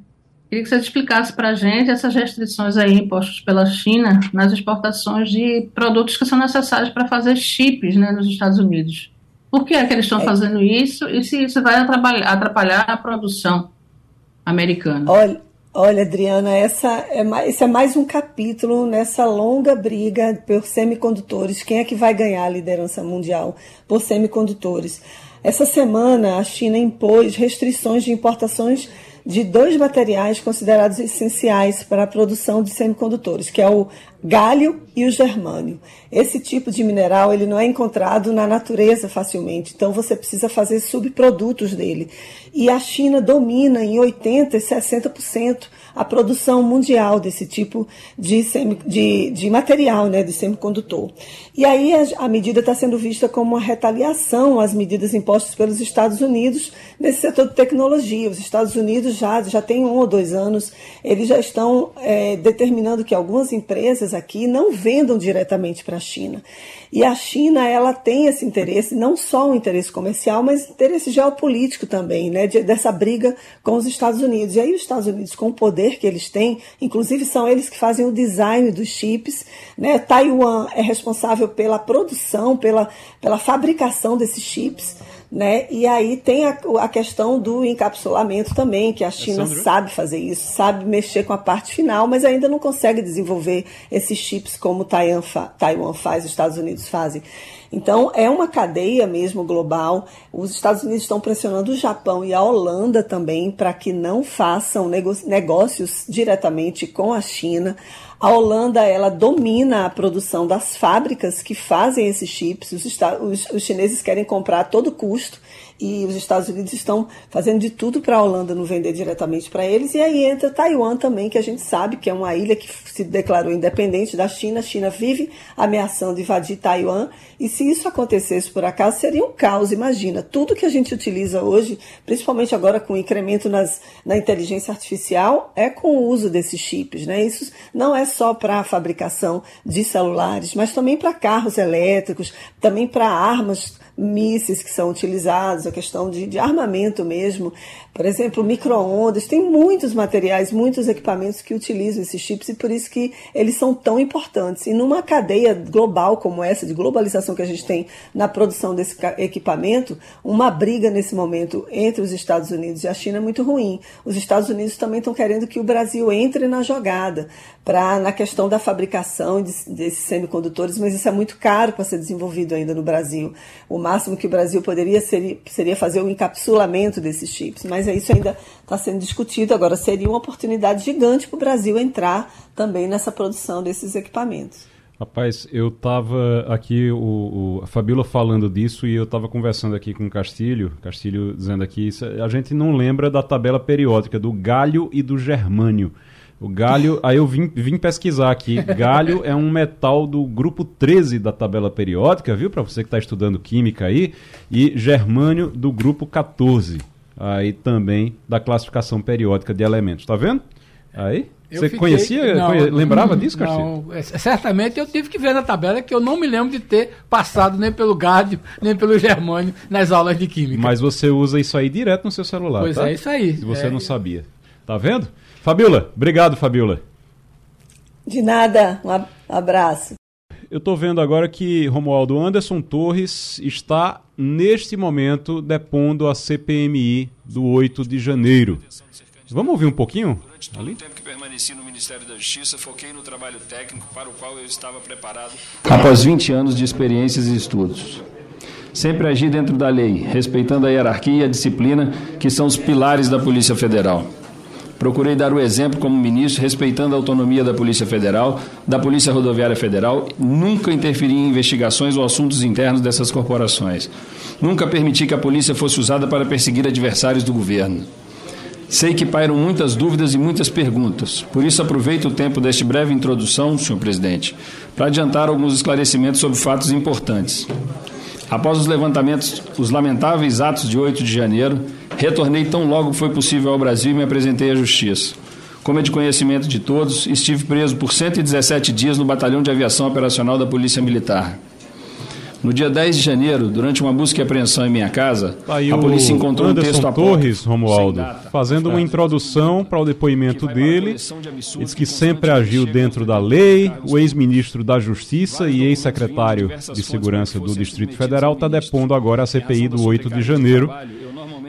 D: Queria que você explicasse para a gente essas restrições aí impostas pela China nas exportações de produtos que são necessários para fazer chips né, nos Estados Unidos. Por que é que eles estão é. fazendo isso e se isso vai atrapalhar, atrapalhar a produção americana?
F: Olha, olha Adriana, essa é mais, esse é mais um capítulo nessa longa briga por semicondutores. Quem é que vai ganhar a liderança mundial por semicondutores? Essa semana, a China impôs restrições de importações de dois materiais considerados essenciais para a produção de semicondutores, que é o galho e o germânio. Esse tipo de mineral ele não é encontrado na natureza facilmente, então você precisa fazer subprodutos dele. E a China domina em 80% e 60% a produção mundial desse tipo de, semi, de, de material, né, de semicondutor. E aí a, a medida está sendo vista como uma retaliação às medidas impostas pelos Estados Unidos nesse setor de tecnologia. Os Estados Unidos já, já tem um ou dois anos, eles já estão é, determinando que algumas empresas aqui não vendam diretamente para a China. E a China, ela tem esse interesse, não só um interesse comercial, mas interesse geopolítico também, né, de, dessa briga com os Estados Unidos. E aí os Estados Unidos, com o poder que eles têm, inclusive são eles que fazem o design dos chips, né, Taiwan é responsável pela produção, pela, pela fabricação desses chips, né? E aí tem a, a, questão do encapsulamento também, que a China sabe fazer isso, sabe mexer com a parte final, mas ainda não consegue desenvolver esses chips como Taiwan, Taiwan faz, os Estados Unidos fazem. Então, é uma cadeia mesmo global. Os Estados Unidos estão pressionando o Japão e a Holanda também para que não façam negócios diretamente com a China. A Holanda ela domina a produção das fábricas que fazem esses chips. Os, os, os chineses querem comprar a todo custo e os Estados Unidos estão fazendo de tudo para a Holanda não vender diretamente para eles. E aí entra Taiwan também, que a gente sabe que é uma ilha que se declarou independente da China. A China vive ameaçando invadir Taiwan. E se isso acontecesse por acaso, seria um caos. Imagina, tudo que a gente utiliza hoje, principalmente agora com o incremento nas, na inteligência artificial, é com o uso desses chips. Né? Isso não é só para a fabricação de celulares, mas também para carros elétricos, também para armas mísseis que são utilizados, a questão de, de armamento mesmo, por exemplo, micro-ondas, tem muitos materiais, muitos equipamentos que utilizam esses chips e por isso que eles são tão importantes. E numa cadeia global como essa, de globalização que a gente tem na produção desse equipamento, uma briga nesse momento entre os Estados Unidos e a China é muito ruim. Os Estados Unidos também estão querendo que o Brasil entre na jogada para na questão da fabricação de, desses semicondutores, mas isso é muito caro para ser desenvolvido ainda no Brasil. O máximo que o Brasil poderia ser, seria fazer o encapsulamento desses chips, mas isso ainda está sendo discutido. Agora, seria uma oportunidade gigante para o Brasil entrar também nessa produção desses equipamentos.
A: Rapaz, eu estava aqui, o, o, Fabíola falando disso e eu estava conversando aqui com o Castilho, Castilho dizendo aqui, a gente não lembra da tabela periódica do galho e do germânio. O galho, aí eu vim, vim pesquisar aqui. Galho é um metal do grupo 13 da tabela periódica, viu? Para você que está estudando química aí. E germânio do grupo 14. Aí também da classificação periódica de elementos. Tá vendo? Aí. Eu você fiquei, conhecia? Não, conhe, lembrava disso, Castilho?
C: Não, é, certamente eu tive que ver na tabela que eu não me lembro de ter passado nem pelo galho, nem pelo germânio nas aulas de química.
A: Mas você usa isso aí direto no seu celular.
C: Pois
A: tá?
C: é, isso aí.
A: Se você
C: é,
A: não sabia. Tá vendo? Fabiola, obrigado, Fabiola.
F: De nada, um abraço.
A: Eu estou vendo agora que Romualdo Anderson Torres está, neste momento, depondo a CPMI do 8 de janeiro. Vamos ouvir um pouquinho?
G: Durante todo Ali? o tempo que permaneci no Ministério da Justiça, foquei no trabalho técnico para o qual eu estava preparado.
H: Após 20 anos de experiências e estudos. Sempre agi dentro da lei, respeitando a hierarquia e a disciplina, que são os pilares da Polícia Federal. Procurei dar o exemplo como ministro, respeitando a autonomia da Polícia Federal, da Polícia Rodoviária Federal, nunca interferi em investigações ou assuntos internos dessas corporações. Nunca permiti que a polícia fosse usada para perseguir adversários do governo. Sei que pairam muitas dúvidas e muitas perguntas. Por isso, aproveito o tempo desta breve introdução, senhor presidente, para adiantar alguns esclarecimentos sobre fatos importantes. Após os levantamentos, os lamentáveis atos de 8 de janeiro, retornei tão logo foi possível ao Brasil e me apresentei à Justiça. Como é de conhecimento de todos, estive preso por 117 dias no Batalhão de Aviação Operacional da Polícia Militar. No dia 10 de janeiro, durante uma busca e apreensão em minha casa,
A: tá a polícia encontrou Anderson um texto a Torres, Romualdo, fazendo uma introdução para o depoimento dele. Diz que sempre agiu dentro da lei. O ex-ministro da Justiça e ex-secretário de Segurança do Distrito Federal está depondo agora a CPI do 8 de janeiro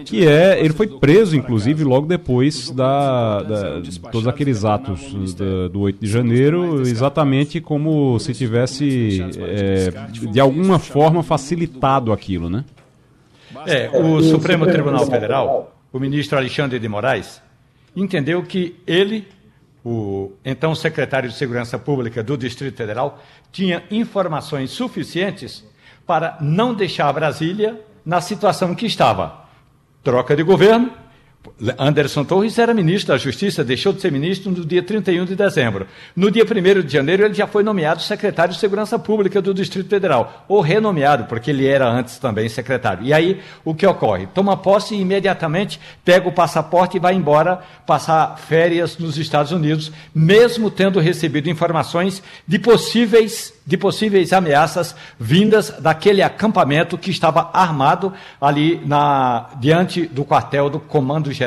A: que é ele foi preso inclusive logo depois da, da de todos aqueles atos da, do 8 de janeiro exatamente como se tivesse é, de alguma forma facilitado aquilo, né?
B: É, o Supremo Tribunal Federal, o ministro Alexandre de Moraes, entendeu que ele, o então secretário de Segurança Pública do Distrito Federal, tinha informações suficientes para não deixar Brasília na situação que estava troca de governo, Anderson Torres era ministro da Justiça, deixou de ser ministro no dia 31 de dezembro. No dia 1 de janeiro, ele já foi nomeado secretário de Segurança Pública do Distrito Federal, ou renomeado, porque ele era antes também secretário. E aí, o que ocorre? Toma posse e imediatamente pega o passaporte e vai embora passar férias nos Estados Unidos, mesmo tendo recebido informações de possíveis de possíveis ameaças vindas daquele acampamento que estava armado ali na, diante do quartel do Comando Geral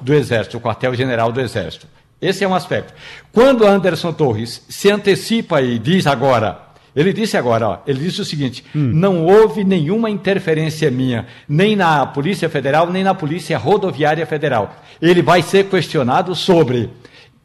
B: do Exército, o quartel-general do Exército. Esse é um aspecto. Quando Anderson Torres se antecipa e diz agora, ele disse agora, ó, ele disse o seguinte: hum. não houve nenhuma interferência minha, nem na Polícia Federal, nem na Polícia Rodoviária Federal. Ele vai ser questionado sobre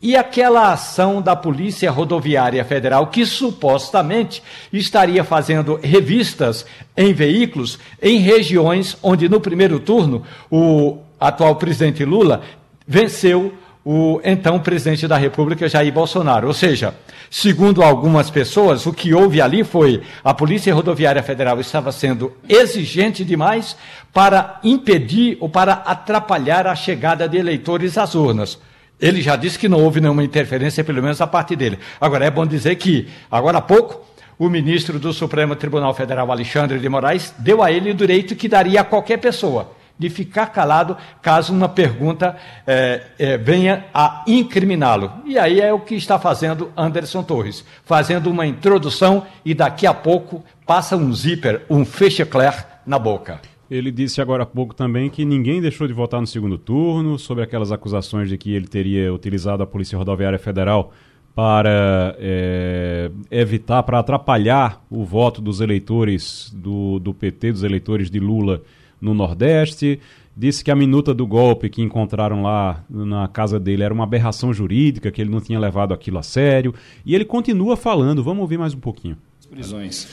B: e aquela ação da Polícia Rodoviária Federal, que supostamente estaria fazendo revistas em veículos em regiões onde, no primeiro turno, o atual presidente Lula venceu o então presidente da República, Jair Bolsonaro. Ou seja, segundo algumas pessoas, o que houve ali foi a Polícia Rodoviária Federal estava sendo exigente demais para impedir ou para atrapalhar a chegada de eleitores às urnas. Ele já disse que não houve nenhuma interferência, pelo menos a parte dele. Agora, é bom dizer que, agora há pouco, o ministro do Supremo Tribunal Federal, Alexandre de Moraes, deu a ele o direito que daria a qualquer pessoa de ficar calado caso uma pergunta é, é, venha a incriminá-lo. E aí é o que está fazendo Anderson Torres, fazendo uma introdução e daqui a pouco passa um zíper, um fechecler na boca.
A: Ele disse agora há pouco também que ninguém deixou de votar no segundo turno, sobre aquelas acusações de que ele teria utilizado a Polícia Rodoviária Federal para é, evitar, para atrapalhar o voto dos eleitores do, do PT, dos eleitores de Lula no Nordeste. Disse que a minuta do golpe que encontraram lá na casa dele era uma aberração jurídica, que ele não tinha levado aquilo a sério. E ele continua falando. Vamos ouvir mais um pouquinho.
H: Prisões.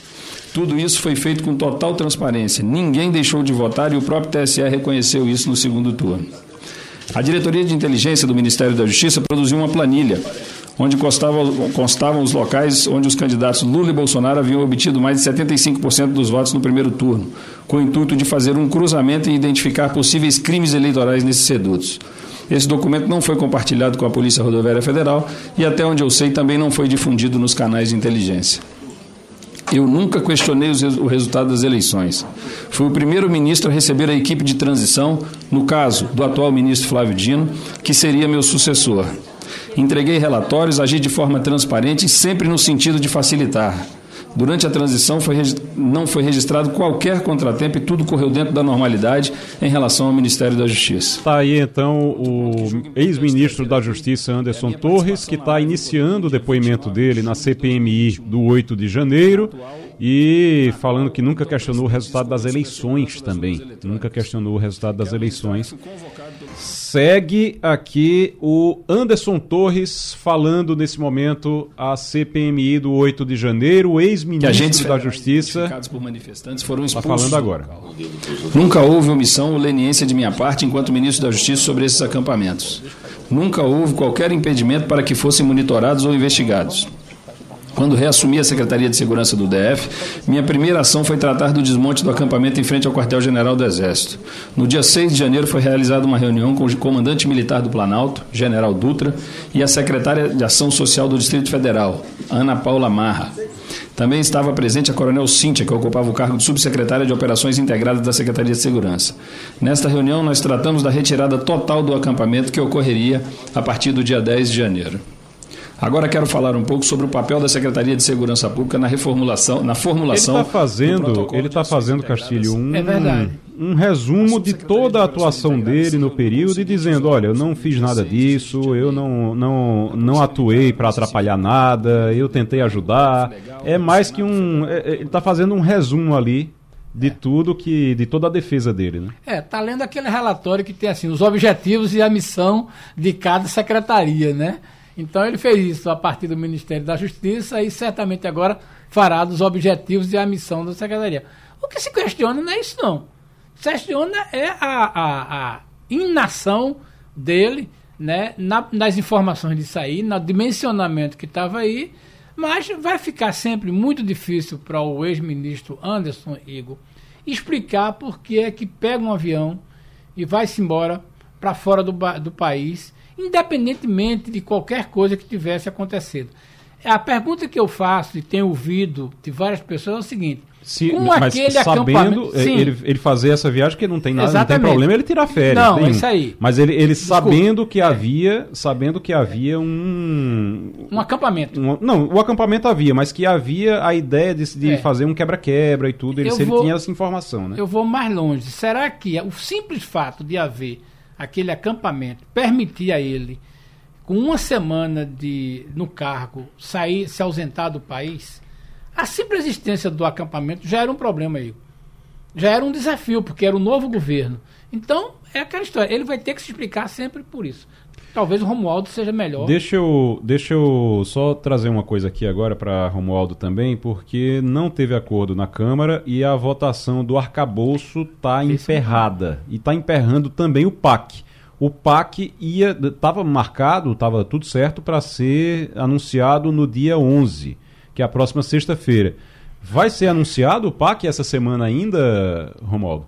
H: Tudo isso foi feito com total transparência. Ninguém deixou de votar e o próprio TSE reconheceu isso no segundo turno. A Diretoria de Inteligência do Ministério da Justiça produziu uma planilha onde constavam, constavam os locais onde os candidatos Lula e Bolsonaro haviam obtido mais de 75% dos votos no primeiro turno, com o intuito de fazer um cruzamento e identificar possíveis crimes eleitorais nesses redutos. Esse documento não foi compartilhado com a Polícia Rodoviária Federal e, até onde eu sei, também não foi difundido nos canais de inteligência. Eu nunca questionei o resultado das eleições. Fui o primeiro ministro a receber a equipe de transição, no caso do atual ministro Flávio Dino, que seria meu sucessor. Entreguei relatórios, agi de forma transparente e sempre no sentido de facilitar. Durante a transição foi, não foi registrado qualquer contratempo e tudo correu dentro da normalidade em relação ao Ministério da Justiça.
A: Está aí então o ex-ministro da Justiça Anderson Torres, que está iniciando o depoimento dele na CPMI do 8 de janeiro e falando que nunca questionou o resultado das eleições também. Nunca questionou o resultado das eleições. Segue aqui o Anderson Torres falando nesse momento a CPMI do 8 de janeiro, ex-ministro da Justiça.
H: por manifestantes foram Está falando agora. Nunca houve omissão ou leniência de minha parte enquanto ministro da Justiça sobre esses acampamentos. Nunca houve qualquer impedimento para que fossem monitorados ou investigados. Quando reassumi a Secretaria de Segurança do DF, minha primeira ação foi tratar do desmonte do acampamento em frente ao quartel-general do Exército. No dia 6 de janeiro foi realizada uma reunião com o comandante militar do Planalto, general Dutra, e a secretária de Ação Social do Distrito Federal, Ana Paula Marra. Também estava presente a Coronel Cíntia, que ocupava o cargo de subsecretária de Operações Integradas da Secretaria de Segurança. Nesta reunião, nós tratamos da retirada total do acampamento que ocorreria a partir do dia 10 de janeiro. Agora quero falar um pouco sobre o papel da Secretaria de Segurança Pública na reformulação, na formulação.
A: Ele está fazendo, ele está fazendo Castilho um, é um resumo de toda a atuação dele no período e dizendo, olha, eu não fiz nada disso, eu não não não atuei para atrapalhar nada, eu tentei ajudar. É mais que um, é, é ele está fazendo um resumo ali de tudo que de toda a defesa dele, né?
C: É, tá lendo aquele relatório que tem assim os objetivos e a missão de cada secretaria, né? Então ele fez isso a partir do Ministério da Justiça e certamente agora fará dos objetivos e a missão da Secretaria. O que se questiona não é isso não. Se questiona é a, a, a inação dele né, na, nas informações disso aí, no dimensionamento que estava aí, mas vai ficar sempre muito difícil para o ex-ministro Anderson Igor explicar por que é que pega um avião e vai-se embora para fora do, do país, independentemente de qualquer coisa que tivesse acontecido. A pergunta que eu faço e tenho ouvido de várias pessoas é o seguinte:
A: se, mas sabendo eh, ele, ele fazer essa viagem, que não tem nada, Exatamente. não tem problema ele tirar férias.
C: Não, é isso aí.
A: Mas ele, ele sabendo que havia, sabendo que havia um
C: um acampamento.
A: Um, não, o acampamento havia, mas que havia a ideia de, de é. fazer um quebra-quebra e tudo. Ele, se vou, ele tinha essa informação, né?
C: Eu vou mais longe. Será que o simples fato de haver aquele acampamento permitia a ele, com uma semana de no cargo, sair, se ausentar do país? A simples existência do acampamento já era um problema aí. Já era um desafio, porque era o um novo governo. Então, é aquela história. Ele vai ter que se explicar sempre por isso. Talvez o Romualdo seja melhor.
A: Deixa eu, deixa eu só trazer uma coisa aqui agora para Romualdo também, porque não teve acordo na Câmara e a votação do arcabouço está emperrada. E está emperrando também o PAC. O PAC ia estava marcado, estava tudo certo para ser anunciado no dia 11 que é a próxima sexta-feira. Vai ser anunciado o PAC essa semana ainda, Romualdo?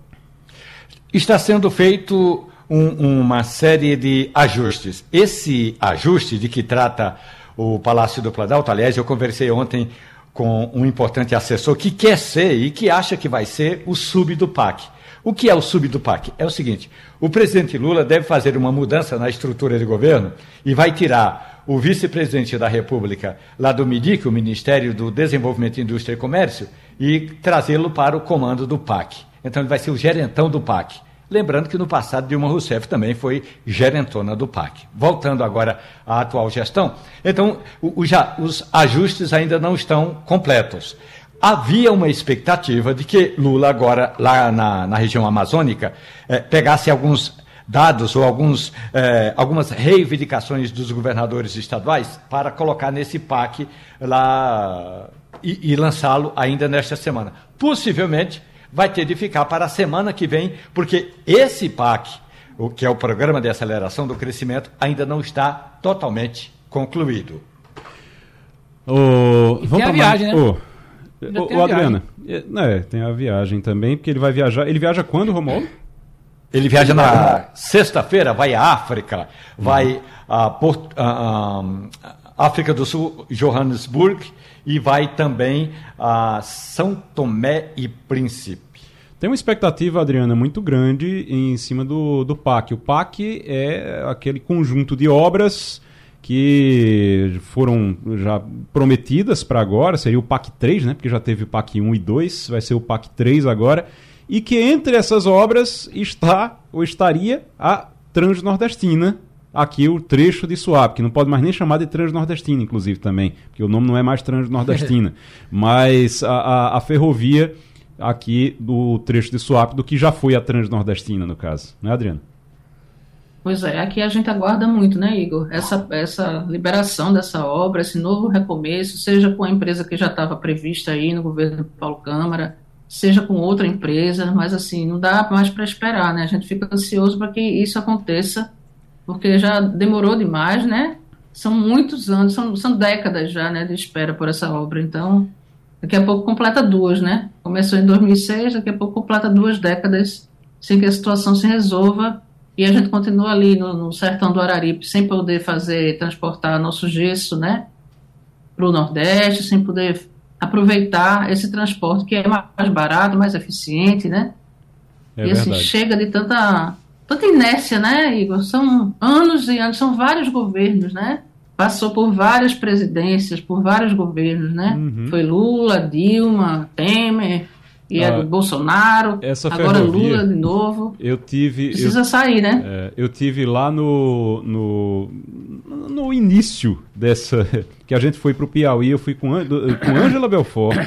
B: Está sendo feito um, uma série de ajustes. Esse ajuste de que trata o Palácio do Planalto, aliás, eu conversei ontem com um importante assessor que quer ser e que acha que vai ser o sub do PAC. O que é o sub do PAC? É o seguinte: o presidente Lula deve fazer uma mudança na estrutura de governo e vai tirar o vice-presidente da República lá do MIDIC, o Ministério do Desenvolvimento, Indústria e Comércio, e trazê-lo para o comando do PAC. Então ele vai ser o gerentão do PAC. Lembrando que no passado Dilma Rousseff também foi gerentona do PAC. Voltando agora à atual gestão, então o, o, já, os ajustes ainda não estão completos. Havia uma expectativa de que Lula agora, lá na, na região amazônica, eh, pegasse alguns dados ou alguns, eh, algumas reivindicações dos governadores estaduais para colocar nesse PAC lá e, e lançá-lo ainda nesta semana. Possivelmente vai ter de ficar para a semana que vem, porque esse PAC, o que é o Programa de Aceleração do Crescimento, ainda não está totalmente concluído.
A: Oh, vamos a viagem, né? Oh, o Adriana, é, é, tem a viagem também, porque ele vai viajar. Ele viaja quando, Romualdo?
B: Ele viaja na sexta-feira, vai à África, vai a, a África do Sul, Johannesburg, e vai também a São Tomé e Príncipe.
A: Tem uma expectativa, Adriana, muito grande em cima do, do PAC. O PAC é aquele conjunto de obras que foram já prometidas para agora, seria o PAC 3, né? Porque já teve o PAC 1 e 2, vai ser o PAC 3 agora e que entre essas obras está ou estaria a Transnordestina, aqui o trecho de Suape, que não pode mais nem chamar de Transnordestina, inclusive também, porque o nome não é mais Transnordestina, [laughs] mas a, a, a, ferrovia aqui do trecho de Suape, do que já foi a Transnordestina, no caso, né, Adriano?
D: Pois é, aqui a gente aguarda muito, né, Igor? Essa, essa liberação dessa obra, esse novo recomeço, seja com a empresa que já estava prevista aí no governo Paulo Câmara, seja com outra empresa, mas assim, não dá mais para esperar, né? A gente fica ansioso para que isso aconteça, porque já demorou demais, né? São muitos anos, são, são décadas já, né, de espera por essa obra. Então, daqui a pouco completa duas, né? Começou em 2006, daqui a pouco completa duas décadas sem que a situação se resolva e a gente continua ali no, no sertão do Araripe sem poder fazer, transportar nosso gesso, né? Para o Nordeste, sem poder aproveitar esse transporte que é mais barato, mais eficiente, né? É e assim, chega de tanta, tanta inércia, né, Igor? São anos e anos, são vários governos, né? Passou por várias presidências, por vários governos, né? Uhum. Foi Lula, Dilma, Temer, e ah, é do Bolsonaro, agora Lula de novo.
A: Eu tive.
D: Precisa eu, sair, né?
A: É, eu tive lá no, no, no início dessa. [laughs] Que a gente foi para o Piauí, eu fui com, com Ângela Belfort.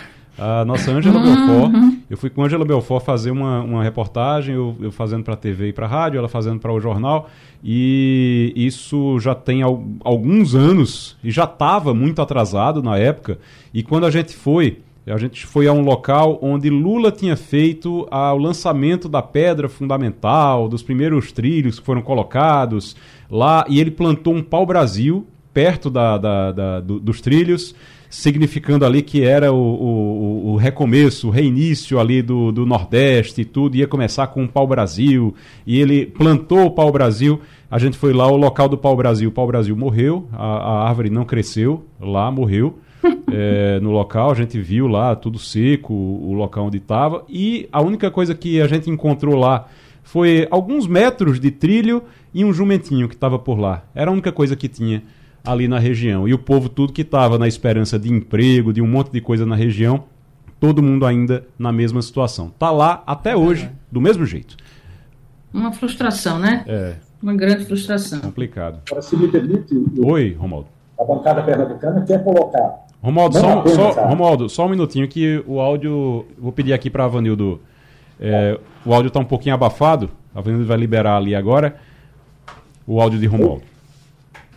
A: A nossa Ângela uhum. Belfort, eu fui com Ângela Belfort fazer uma, uma reportagem, eu, eu fazendo para a TV e para a rádio, ela fazendo para o jornal, e isso já tem al, alguns anos, e já estava muito atrasado na época, e quando a gente foi, a gente foi a um local onde Lula tinha feito o lançamento da pedra fundamental, dos primeiros trilhos que foram colocados lá, e ele plantou um pau-brasil perto da, da, da do, dos trilhos, significando ali que era o, o, o, recomeço, o reinício ali do, do Nordeste e tudo, ia começar com o pau-brasil, e ele plantou o pau-brasil, a gente foi lá, o local do pau-brasil, o pau-brasil morreu, a, a, árvore não cresceu, lá morreu, [laughs] é, no local, a gente viu lá tudo seco, o, o local onde estava, e a única coisa que a gente encontrou lá foi alguns metros de trilho e um jumentinho que estava por lá. Era a única coisa que tinha ali na região. E o povo, tudo que estava na esperança de emprego, de um monte de coisa na região, todo mundo ainda na mesma situação. Está lá até hoje, do mesmo jeito.
D: Uma frustração, né?
A: É.
D: Uma grande frustração.
A: Complicado.
I: Agora, se me permite.
A: Oi, Romualdo.
I: A bancada pernambucana quer colocar.
A: Romualdo, só, só, Romualdo, só um minutinho que o áudio. Vou pedir aqui para a Vanildo. É, o áudio está um pouquinho abafado. A Vanildo vai liberar ali agora o áudio de Romualdo.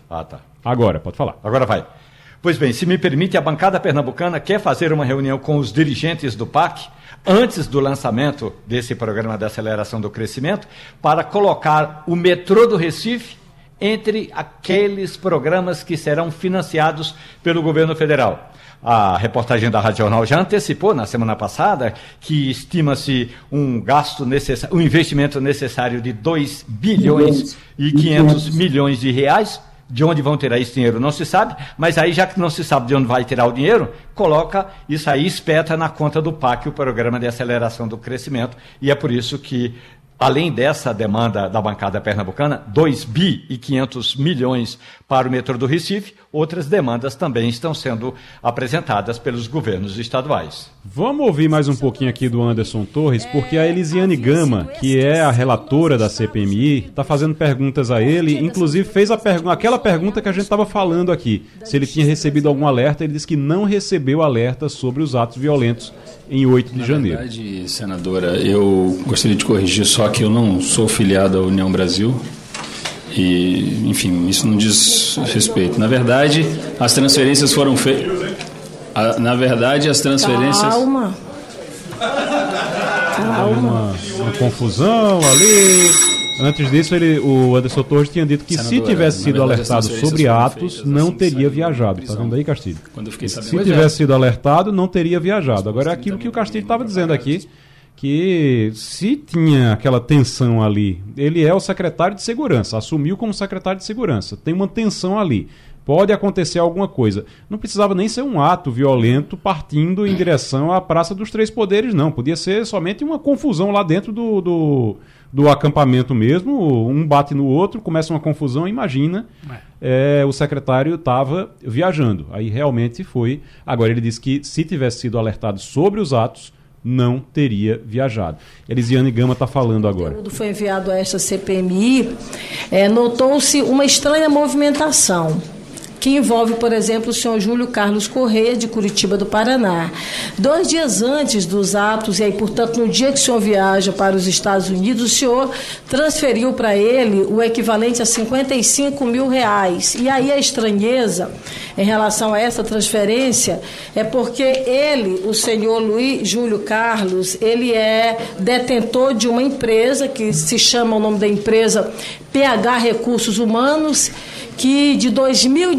B: Ah, tá.
A: Agora, pode falar.
B: Agora vai. Pois bem, se me permite, a bancada pernambucana quer fazer uma reunião com os dirigentes do PAC antes do lançamento desse programa de aceleração do crescimento para colocar o metrô do Recife entre aqueles programas que serão financiados pelo governo federal. A reportagem da Rádio Jornal já antecipou na semana passada que estima-se um gasto necessário, um investimento necessário de 2 bilhões e 500 milhões de reais de onde vão tirar esse dinheiro não se sabe, mas aí já que não se sabe de onde vai tirar o dinheiro, coloca isso aí, espeta na conta do PAC, o Programa de Aceleração do Crescimento, e é por isso que além dessa demanda da bancada pernambucana, 2 bi e 500 milhões para o metrô do Recife, outras demandas também estão sendo apresentadas pelos governos estaduais.
A: Vamos ouvir mais um pouquinho aqui do Anderson Torres, porque a Elisiane Gama, que é a relatora da CPMI, está fazendo perguntas a ele, inclusive fez a pergu aquela pergunta que a gente estava falando aqui, se ele tinha recebido algum alerta, ele disse que não recebeu alerta sobre os atos violentos em 8 de
H: Na
A: janeiro.
H: verdade, senadora, eu gostaria de corrigir só que eu não sou filiado à União Brasil. E, enfim, isso não diz respeito. Na verdade, as transferências foram feitas. Na verdade, as transferências.
F: Calma.
A: Uma, uma confusão ali. Antes disso, ele, o Anderson Torres tinha dito que se tivesse sido
H: verdade,
A: alertado sobre atos,
H: feitas
A: não
H: assim,
A: teria viajado. Tá
H: prisão.
A: vendo aí, Castilho?
H: Quando eu fiquei sabendo.
A: Se tivesse sido alertado, não teria viajado. Agora é aquilo que o Castilho estava dizendo aqui, que se tinha aquela tensão ali, ele é o secretário de segurança, assumiu como secretário de segurança, tem uma tensão ali. Pode acontecer alguma coisa. Não precisava nem ser um ato violento partindo em direção à Praça dos Três Poderes, não. Podia ser somente uma confusão lá dentro do, do, do acampamento mesmo. Um bate no outro, começa uma confusão. Imagina, é, o secretário estava viajando. Aí realmente foi. Agora, ele disse que se tivesse sido alertado sobre os atos, não teria viajado. Elisiane Gama está falando agora.
J: Tudo foi enviado a esta CPMI, é, notou-se uma estranha movimentação que envolve, por exemplo, o senhor Júlio Carlos Correia, de Curitiba do Paraná. Dois dias antes dos atos, e aí, portanto, no dia que o senhor viaja para os Estados Unidos, o senhor transferiu para ele o equivalente a 55 mil reais. E aí a estranheza em relação a essa transferência é porque ele, o senhor Luiz Júlio Carlos, ele é detentor de uma empresa que se chama o nome da empresa PH Recursos Humanos que de 2019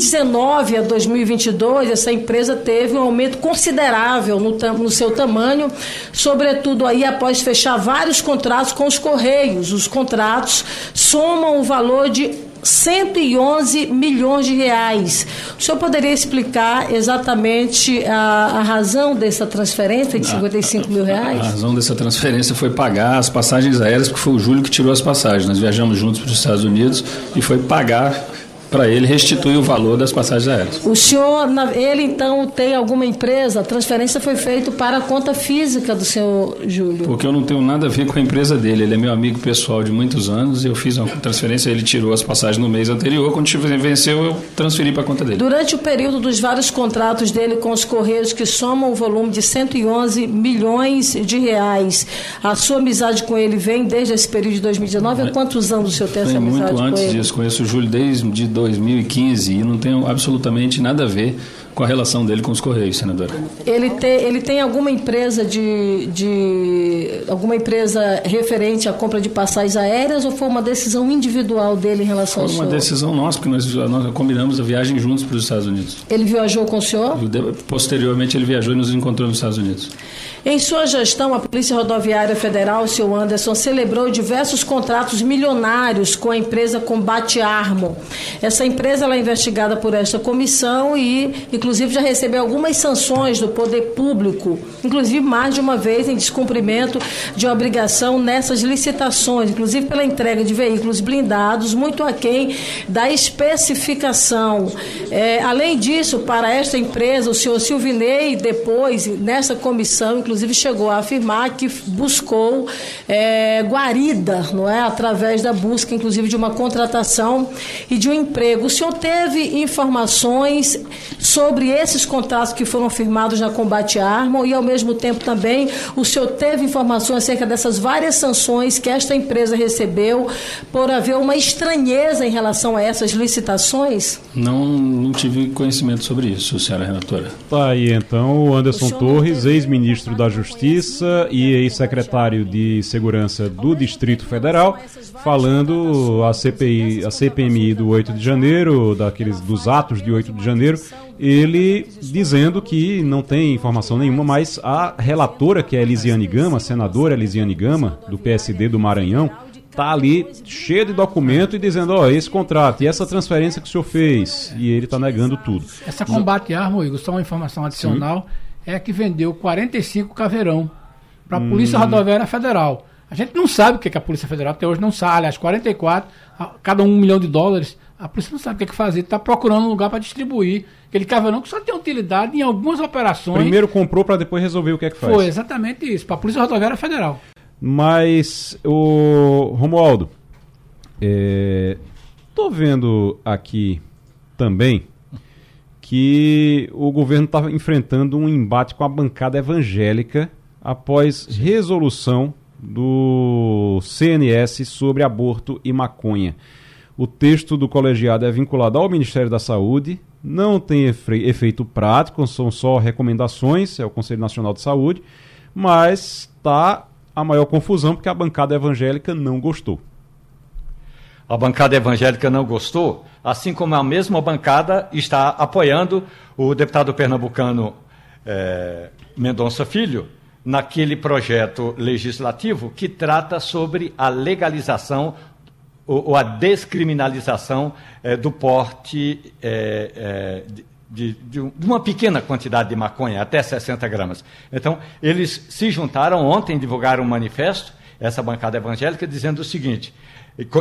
J: a 2022 essa empresa teve um aumento considerável no, no, seu tamanho, sobretudo aí após fechar vários contratos com os Correios. Os contratos somam o valor de 111 milhões de reais. O senhor poderia explicar exatamente a, a razão dessa transferência de 55 mil reais?
H: A razão dessa transferência foi pagar as passagens aéreas, porque foi o Júlio que tirou as passagens. Nós viajamos juntos para os Estados Unidos e foi pagar para ele restituir o valor das passagens aéreas.
J: O senhor, ele então tem alguma empresa? A transferência foi feita para a conta física do senhor Júlio?
H: Porque eu não tenho nada a ver com a empresa dele. Ele é meu amigo pessoal de muitos anos. Eu fiz uma transferência, ele tirou as passagens no mês anterior. Quando venceu, eu transferi para a conta dele.
J: Durante o período dos vários contratos dele com os Correios, que somam o volume de 111 milhões de reais, a sua amizade com ele vem desde esse período de 2019? Há quantos anos o senhor tem essa amizade
H: muito
J: com
H: antes
J: ele?
H: disso. Conheço o Júlio desde 2015 e não tenho absolutamente nada a ver com a relação dele com os Correios, senadora.
J: Ele tem, ele tem alguma empresa de, de alguma empresa referente à compra de passagens aéreas ou foi uma decisão individual dele em relação
H: foi
J: ao senhor?
H: Foi uma decisão nossa, porque nós, nós combinamos a viagem juntos para os Estados Unidos.
J: Ele viajou com o senhor?
H: Posteriormente ele viajou e nos encontrou nos Estados Unidos.
J: Em sua gestão, a Polícia Rodoviária Federal, o senhor Anderson, celebrou diversos contratos milionários com a empresa Combate Armo. Essa empresa é investigada por esta comissão e, inclusive, já recebeu algumas sanções do poder público, inclusive mais de uma vez em descumprimento de obrigação nessas licitações, inclusive pela entrega de veículos blindados, muito aquém da especificação. É, além disso, para esta empresa, o senhor Silvinei, depois, nessa comissão, inclusive, inclusive chegou a afirmar que buscou é, guarida, não é, através da busca, inclusive de uma contratação e de um emprego. O senhor teve informações sobre esses contratos que foram firmados na Combate Arma e, ao mesmo tempo, também o senhor teve informações acerca dessas várias sanções que esta empresa recebeu por haver uma estranheza em relação a essas licitações?
H: Não, não tive conhecimento sobre isso, senhora relatora.
A: Tá aí então o Anderson Torres, ex-ministro da Justiça e ex-secretário de Segurança do Distrito Federal, falando a CPI, a CPMI do 8 de janeiro, daqueles dos atos de 8 de janeiro, ele dizendo que não tem informação nenhuma, mas a relatora, que é Elisiane Gama, senadora Elisiane Gama, do PSD do Maranhão, tá ali cheio de documento e dizendo, ó, oh, esse contrato e essa transferência que o senhor fez. E ele está negando tudo.
C: Essa combate arma, Igor, só uma informação adicional. Sim é que vendeu 45 caveirão para a hum. Polícia Rodoviária Federal. A gente não sabe o que, é que a Polícia Federal até hoje não sabe. Aliás, 44, cada um, um milhão de dólares. A polícia não sabe o que, é que fazer. Está procurando um lugar para distribuir. Aquele caveirão que só tem utilidade em algumas operações.
A: Primeiro comprou para depois resolver o que é que faz.
C: Foi exatamente isso, para a Polícia Rodoviária Federal.
A: Mas, o Romualdo, estou é, vendo aqui também que o governo estava enfrentando um embate com a bancada evangélica após resolução do CNS sobre aborto e maconha. O texto do colegiado é vinculado ao Ministério da Saúde, não tem efeito prático, são só recomendações, é o Conselho Nacional de Saúde, mas está a maior confusão porque a bancada evangélica não gostou.
B: A bancada evangélica não gostou? Assim como a mesma bancada está apoiando o deputado pernambucano é, Mendonça Filho naquele projeto legislativo que trata sobre a legalização ou, a descriminalização é, do porte é, de, de, de, uma pequena quantidade de maconha, até 60 gramas. Então, eles se juntaram ontem, divulgaram um manifesto, essa bancada evangélica, dizendo o seguinte: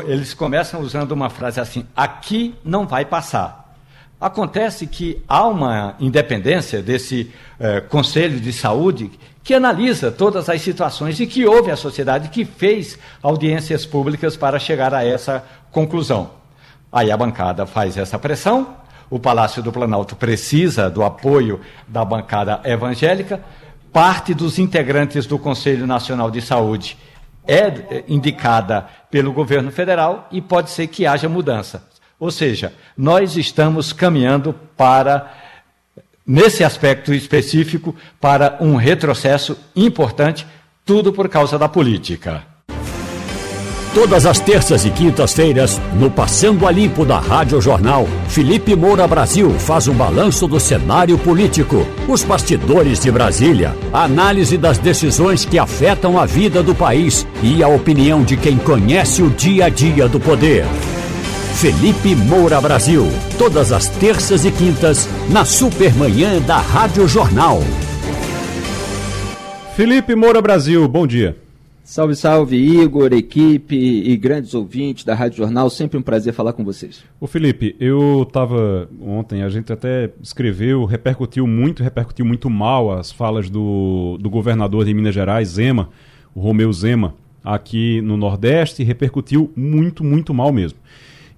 B: eles começam usando uma frase assim: aqui não vai passar. Acontece que há uma independência desse eh, Conselho de Saúde que analisa todas as situações e que ouve a sociedade, que fez audiências públicas para chegar a essa conclusão. Aí a bancada faz essa pressão, o Palácio do Planalto precisa do apoio da bancada evangélica, parte dos integrantes do Conselho Nacional de Saúde é indicada pelo governo federal e pode ser que haja mudança. Ou seja, nós estamos caminhando para, nesse aspecto específico, para um retrocesso importante, tudo por causa da política.
K: Todas as terças e quintas-feiras, no Passando a Limpo da Rádio Jornal, Felipe Moura Brasil faz um balanço do cenário político, os bastidores de Brasília, a análise das decisões que afetam a vida do país e a opinião de quem conhece o dia a dia do poder. Felipe Moura Brasil, todas as terças e quintas, na Supermanhã da Rádio Jornal.
A: Felipe Moura Brasil, bom dia.
L: Salve, salve, Igor, equipe e grandes ouvintes da Rádio Jornal. Sempre um prazer falar com vocês.
A: Ô Felipe, eu estava ontem, a gente até escreveu, repercutiu muito, repercutiu muito mal as falas do, do governador de Minas Gerais, Zema, o Romeu Zema, aqui no Nordeste, repercutiu muito, muito mal mesmo.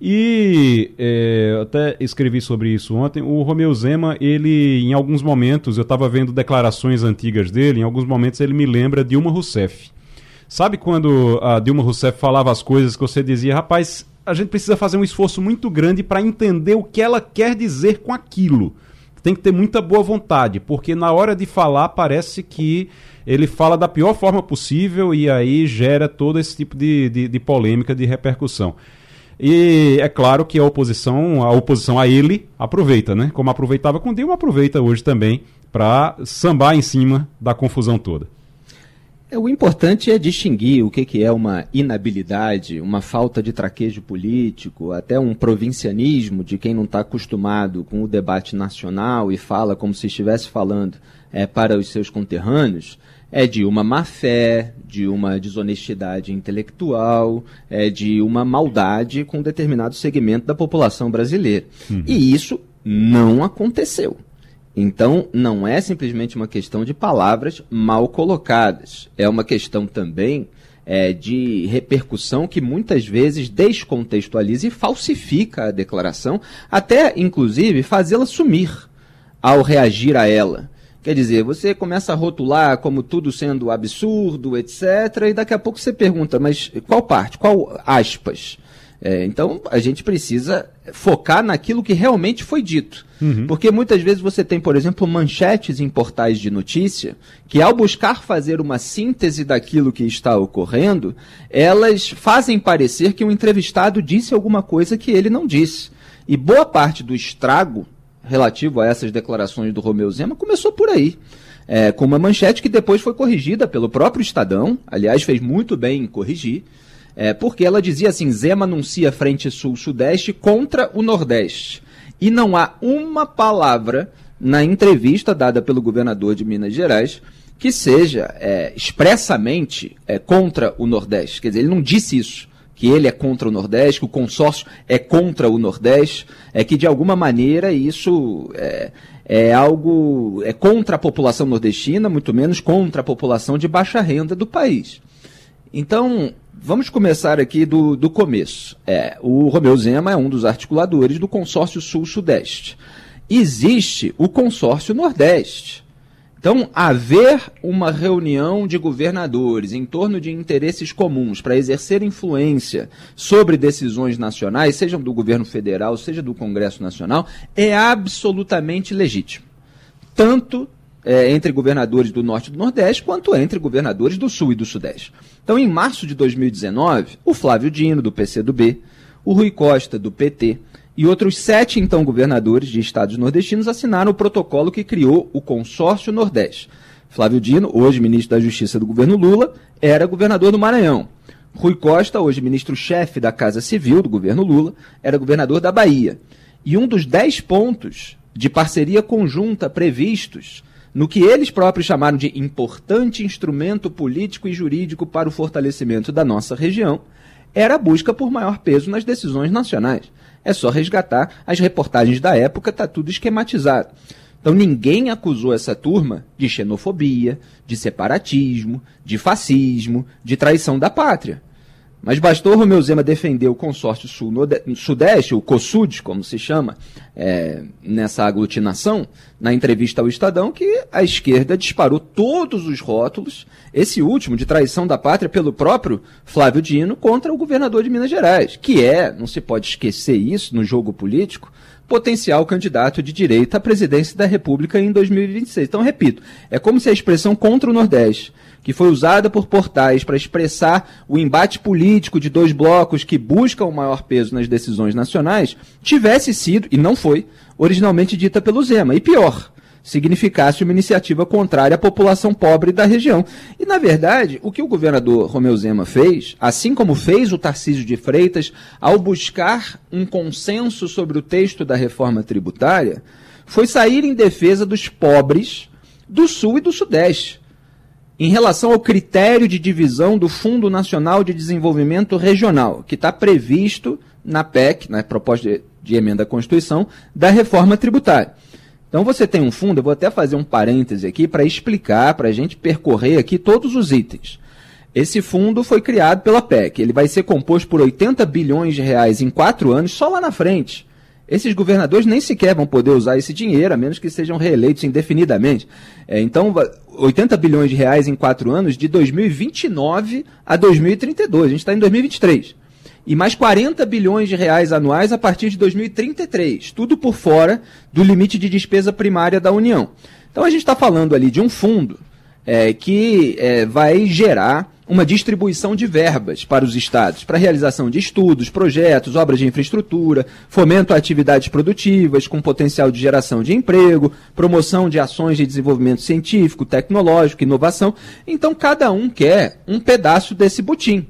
A: E é, até escrevi sobre isso ontem. O Romeu Zema, ele, em alguns momentos, eu estava vendo declarações antigas dele, em alguns momentos ele me lembra Dilma Rousseff. Sabe quando a Dilma Rousseff falava as coisas que você dizia, rapaz, a gente precisa fazer um esforço muito grande para entender o que ela quer dizer com aquilo. tem que ter muita boa vontade, porque na hora de falar parece que ele fala da pior forma possível e aí gera todo esse tipo de, de, de polêmica, de repercussão. E é claro que a oposição, a oposição a ele aproveita, né? Como aproveitava com Dilma, aproveita hoje também para sambar em cima da confusão toda.
L: É, o importante é distinguir o que, que é uma inabilidade, uma falta de traquejo político, até um provincianismo de quem não está acostumado com o debate nacional e fala como se estivesse falando é, para os seus conterrâneos, é de uma má fé, de uma desonestidade intelectual, é de uma maldade com um determinado segmento da população brasileira. Uhum. E isso não aconteceu. Então, não é simplesmente uma questão de palavras mal colocadas. É uma questão também é, de repercussão que muitas vezes descontextualiza e falsifica a declaração, até, inclusive, fazê-la sumir ao reagir a ela. Quer dizer, você começa a rotular como tudo sendo absurdo, etc., e daqui a pouco você pergunta, mas qual parte? Qual aspas? É, então, a gente precisa focar naquilo que realmente foi dito. Uhum. Porque muitas vezes você tem, por exemplo, manchetes em portais de notícia que, ao buscar fazer uma síntese daquilo que está ocorrendo, elas fazem parecer que o entrevistado disse alguma coisa que ele não disse. E boa parte do estrago relativo a essas declarações do Romeu Zema começou por aí. É, com uma manchete que depois foi corrigida pelo próprio Estadão, aliás, fez muito bem em corrigir é, porque ela dizia assim: Zema anuncia Frente Sul-Sudeste contra o Nordeste. E não há uma palavra na entrevista dada pelo governador de Minas Gerais que seja é, expressamente é, contra o Nordeste. Quer dizer, ele não disse isso que ele é contra o Nordeste, que o consórcio é contra o Nordeste, é que de alguma maneira isso é, é algo é contra a população nordestina, muito menos contra a população de baixa renda do país. Então, Vamos começar aqui do, do começo. É, o Romeu Zema é um dos articuladores do consórcio Sul-Sudeste. Existe o consórcio Nordeste. Então, haver uma reunião de governadores em torno de interesses comuns para exercer influência sobre decisões nacionais, sejam do governo federal, seja do Congresso Nacional, é absolutamente legítimo. Tanto é, entre governadores do Norte e do Nordeste, quanto entre governadores do Sul e do Sudeste. Então, em março de 2019, o Flávio Dino, do PCdoB, o Rui Costa, do PT, e outros sete, então, governadores de estados nordestinos assinaram o protocolo que criou o Consórcio Nordeste. Flávio Dino, hoje ministro da Justiça do governo Lula, era governador do Maranhão. Rui Costa, hoje ministro-chefe da Casa Civil do governo Lula, era governador da Bahia. E um dos dez pontos de parceria conjunta previstos no que eles próprios chamaram de importante instrumento político e jurídico para o fortalecimento da nossa região, era a busca por maior peso nas decisões nacionais. É só resgatar as reportagens da época, está tudo esquematizado. Então ninguém acusou essa turma de xenofobia, de separatismo, de fascismo, de traição da pátria. Mas bastou Romeu Zema defender o consórcio sul-sudeste, o COSUD, como se chama, é, nessa aglutinação, na entrevista ao Estadão, que a esquerda disparou todos os rótulos, esse último de traição da pátria pelo próprio Flávio Dino contra o governador de Minas Gerais, que é, não se pode esquecer isso no jogo político, potencial candidato de direita à presidência da República em 2026. Então, repito, é como se a expressão contra o Nordeste que foi usada por portais para expressar o embate político de dois blocos que buscam o maior peso nas decisões nacionais, tivesse sido, e não foi, originalmente dita pelo Zema. E pior, significasse uma iniciativa contrária à população pobre da região. E, na verdade, o que o governador Romeu Zema fez, assim como fez o Tarcísio de Freitas, ao buscar um consenso sobre o texto da reforma tributária, foi sair em defesa dos pobres do Sul e do Sudeste em relação ao critério de divisão do Fundo Nacional de Desenvolvimento Regional, que está previsto na PEC, na proposta de, de emenda à Constituição, da reforma tributária. Então você tem um fundo, eu vou até fazer um parêntese aqui para explicar, para a gente percorrer aqui todos os itens. Esse fundo foi criado pela PEC. Ele vai ser composto por 80 bilhões de reais em quatro anos, só lá na frente. Esses governadores nem sequer vão poder usar esse dinheiro, a menos que sejam reeleitos indefinidamente. É, então, 80 bilhões de reais em quatro anos, de 2029 a 2032. A gente está em 2023. e mais 40 bilhões de reais anuais a partir de 2033, tudo por fora do limite de despesa primária da União. Então a gente está falando ali de um fundo é, que é, vai gerar uma distribuição de verbas para os estados, para realização de estudos, projetos, obras de infraestrutura, fomento a atividades produtivas com potencial de geração de emprego, promoção de ações de desenvolvimento científico, tecnológico, inovação. Então, cada um quer um pedaço desse butim.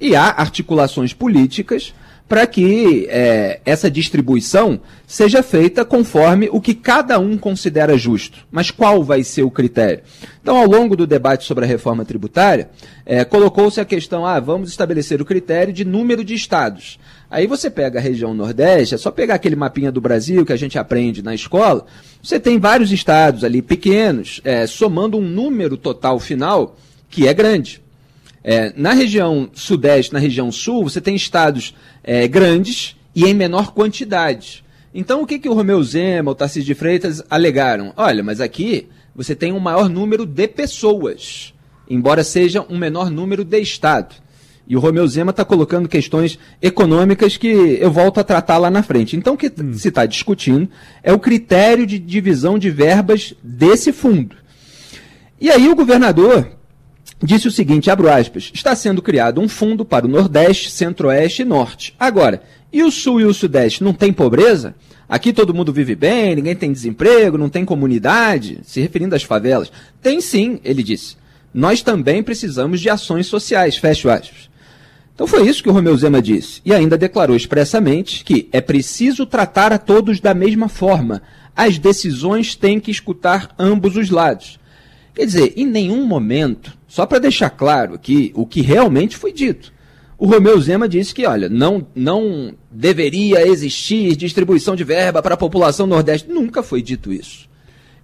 L: E há articulações políticas para que é, essa distribuição seja feita conforme o que cada um considera justo. Mas qual vai ser o critério? Então, ao longo do debate sobre a reforma tributária, é, colocou-se a questão: ah, vamos estabelecer o critério de número de estados. Aí você pega a região Nordeste, é só pegar aquele mapinha do Brasil que a gente aprende na escola. Você tem vários estados ali pequenos, é, somando um número total final que é grande. É, na região Sudeste, na região Sul, você tem estados é, grandes e em menor quantidade. Então, o que, que o Romeu Zema, o Tarcísio de Freitas alegaram? Olha, mas aqui você tem um maior número de pessoas, embora seja um menor número de Estado. E o Romeu Zema está colocando questões econômicas que eu volto a tratar lá na frente. Então, o que hum. se está discutindo é o critério de divisão de verbas desse fundo. E aí o governador disse o seguinte, abro aspas, está sendo criado um fundo para o Nordeste, Centro-Oeste e Norte. Agora, e o Sul e o Sudeste não tem pobreza? Aqui todo mundo vive bem, ninguém tem desemprego, não tem comunidade, se referindo às favelas. Tem sim, ele disse. Nós também precisamos de ações sociais, fecho aspas. Então foi isso que o Romeu Zema disse. E ainda declarou expressamente que é preciso tratar a todos da mesma forma. As decisões têm que escutar ambos os lados. Quer dizer, em nenhum momento, só para deixar claro aqui o que realmente foi dito, o Romeu Zema disse que, olha, não, não deveria existir distribuição de verba para a população nordeste. Nunca foi dito isso.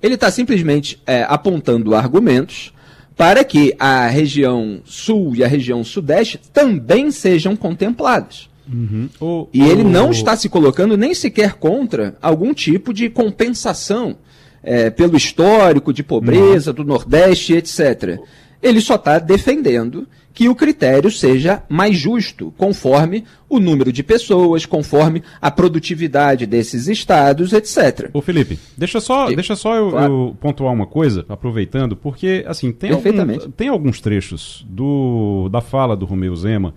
L: Ele está simplesmente é, apontando argumentos para que a região sul e a região sudeste também sejam contempladas. Uhum. O, e ele não está se colocando nem sequer contra algum tipo de compensação é, pelo histórico de pobreza uhum. do Nordeste, etc. Ele só está defendendo que o critério seja mais justo, conforme o número de pessoas, conforme a produtividade desses estados, etc.
A: Ô Felipe, deixa só, e, deixa só eu, claro. eu, pontuar uma coisa, aproveitando, porque assim tem, algum, tem alguns trechos do, da fala do Romeu Zema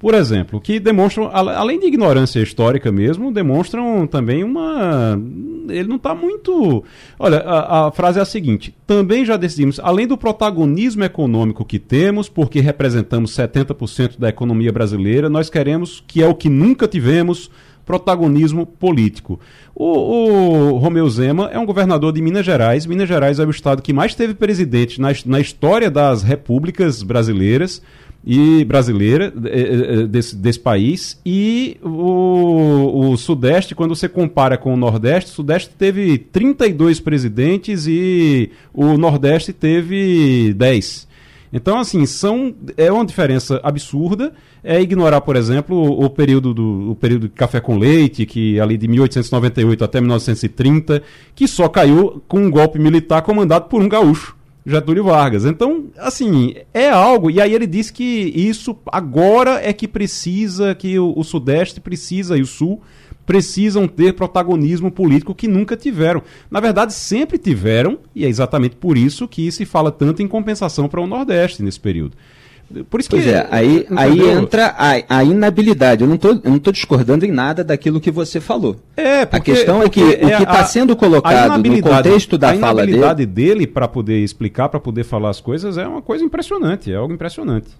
A: por exemplo, que demonstram, além de ignorância histórica mesmo, demonstram também uma. Ele não está muito. Olha, a, a, frase é a seguinte: também já decidimos, além do protagonismo econômico que temos, porque representamos 70% da economia brasileira, nós queremos, que é o que nunca tivemos, protagonismo político. O, o, Romeu Zema é um governador de Minas Gerais. Minas Gerais é o estado que mais teve presidente na, na história das repúblicas brasileiras e brasileira eh, eh, desse, desse país e o, o Sudeste, quando você compara com o Nordeste, o Sudeste teve 32 presidentes e o Nordeste teve 10. Então, assim, são, é uma diferença absurda. É ignorar, por exemplo, o, período do o período de café com leite, que ali de 1898 até 1930, que só caiu com um golpe militar comandado por um gaúcho. Getúlio Vargas. Então, assim, é algo. E aí ele diz que isso agora é que precisa, que o, o Sudeste precisa e o Sul precisam ter protagonismo político que nunca tiveram. Na verdade, sempre tiveram, e é exatamente por isso que se fala tanto em compensação para o Nordeste nesse período.
L: Por isso pois que, é, aí, aí entra a, a, inabilidade. Eu não estou discordando em nada daquilo que você falou.
A: É, porque,
L: a questão
A: é
L: que é, o que está sendo colocado no contexto da fala dele. A
A: inabilidade dele para poder explicar, para poder falar as coisas, é uma coisa impressionante, é algo impressionante.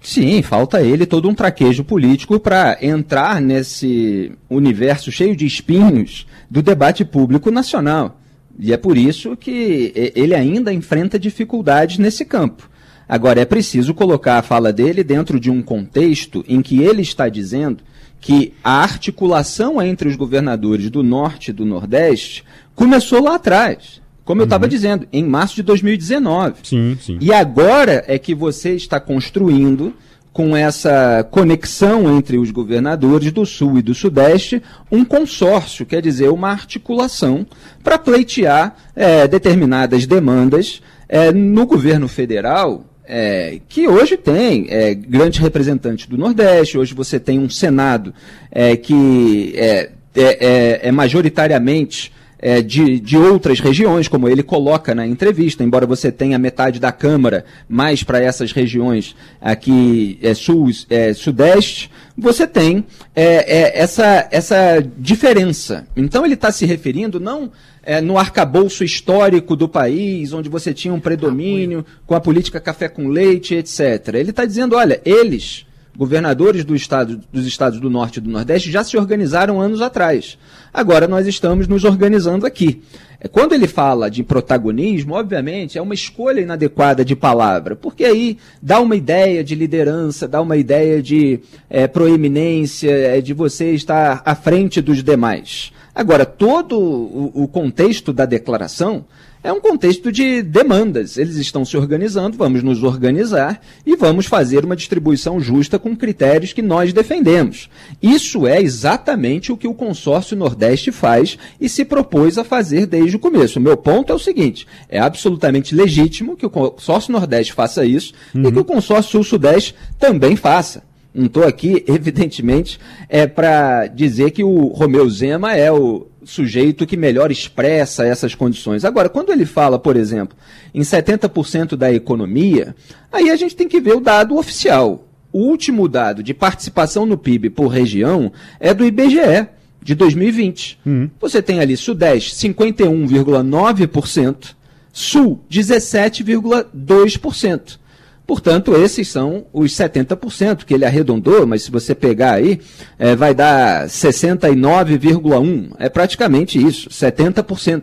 L: Sim, falta ele todo um traquejo político para entrar nesse universo cheio de espinhos do debate público nacional. E é por isso que ele ainda enfrenta dificuldades nesse campo. Agora, é preciso colocar a fala dele dentro de um contexto em que ele está dizendo que a articulação entre os governadores do Norte e do Nordeste começou lá atrás. Como eu estava uhum. dizendo, em março de 2019.
A: Sim, sim.
L: E agora é que você está construindo, com essa conexão entre os governadores do Sul e do Sudeste, um consórcio, quer dizer, uma articulação para pleitear é, determinadas demandas é, no governo federal é, que hoje tem é, grandes representantes do Nordeste, hoje você tem um Senado é, que é, é, é majoritariamente é, de, de outras regiões, como ele coloca na entrevista, embora você tenha metade da Câmara mais para essas regiões aqui sul, sudeste, você tem é, é, essa, essa diferença. Então ele está se referindo não é, no arcabouço histórico do país, onde você tinha um predomínio com a política café com leite, etc. Ele está dizendo, olha, eles governadores do estado, dos estados do Norte e do Nordeste já se organizaram anos atrás. Agora nós estamos nos organizando aqui. É, quando ele fala de protagonismo, obviamente, é uma escolha inadequada de palavra, porque aí dá uma ideia de liderança, dá uma ideia de é, proeminência, é, de você estar à frente dos demais. Agora, todo o, o contexto da declaração é um contexto de demandas. Eles estão se organizando, vamos nos organizar e vamos fazer uma distribuição justa com critérios que nós defendemos. Isso é exatamente o que o consórcio Nordeste faz e se propôs a fazer desde o começo. O meu ponto é o seguinte: é absolutamente legítimo que o consórcio Nordeste faça isso uhum. e que o consórcio Sul-Sudeste também faça. Não estou aqui, [laughs] evidentemente, é para dizer que o Romeu Zema é o sujeito que melhor expressa essas condições. Agora, quando ele fala, por exemplo, em 70% da economia, aí a gente tem que ver o dado oficial. O último dado de participação no PIB por região é do IBGE, de 2020. Uhum. Você tem ali Sudeste 51,9%, Sul 17,2%. Portanto, esses são os 70% que ele arredondou, mas se você pegar aí, é, vai dar 69,1%. É praticamente isso, 70%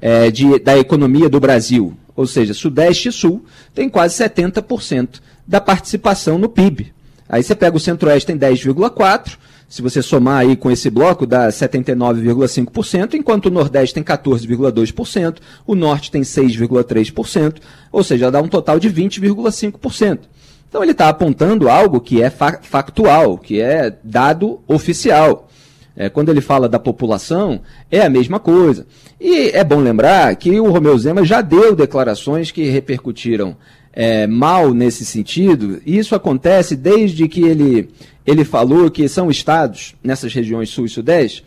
L: é, de, da economia do Brasil. Ou seja, Sudeste e Sul tem quase 70% da participação no PIB. Aí você pega o Centro-Oeste tem 10,4%, se você somar aí com esse bloco, dá 79,5%, enquanto o Nordeste tem 14,2%, o Norte tem 6,3%, ou seja, dá um total de 20,5%. Então ele está apontando algo que é factual, que é dado oficial. É, quando ele fala da população, é a mesma coisa. E é bom lembrar que o Romeu Zema já deu declarações que repercutiram é, mal nesse sentido, e isso acontece desde que ele, ele falou que são estados, nessas regiões sul e sudeste,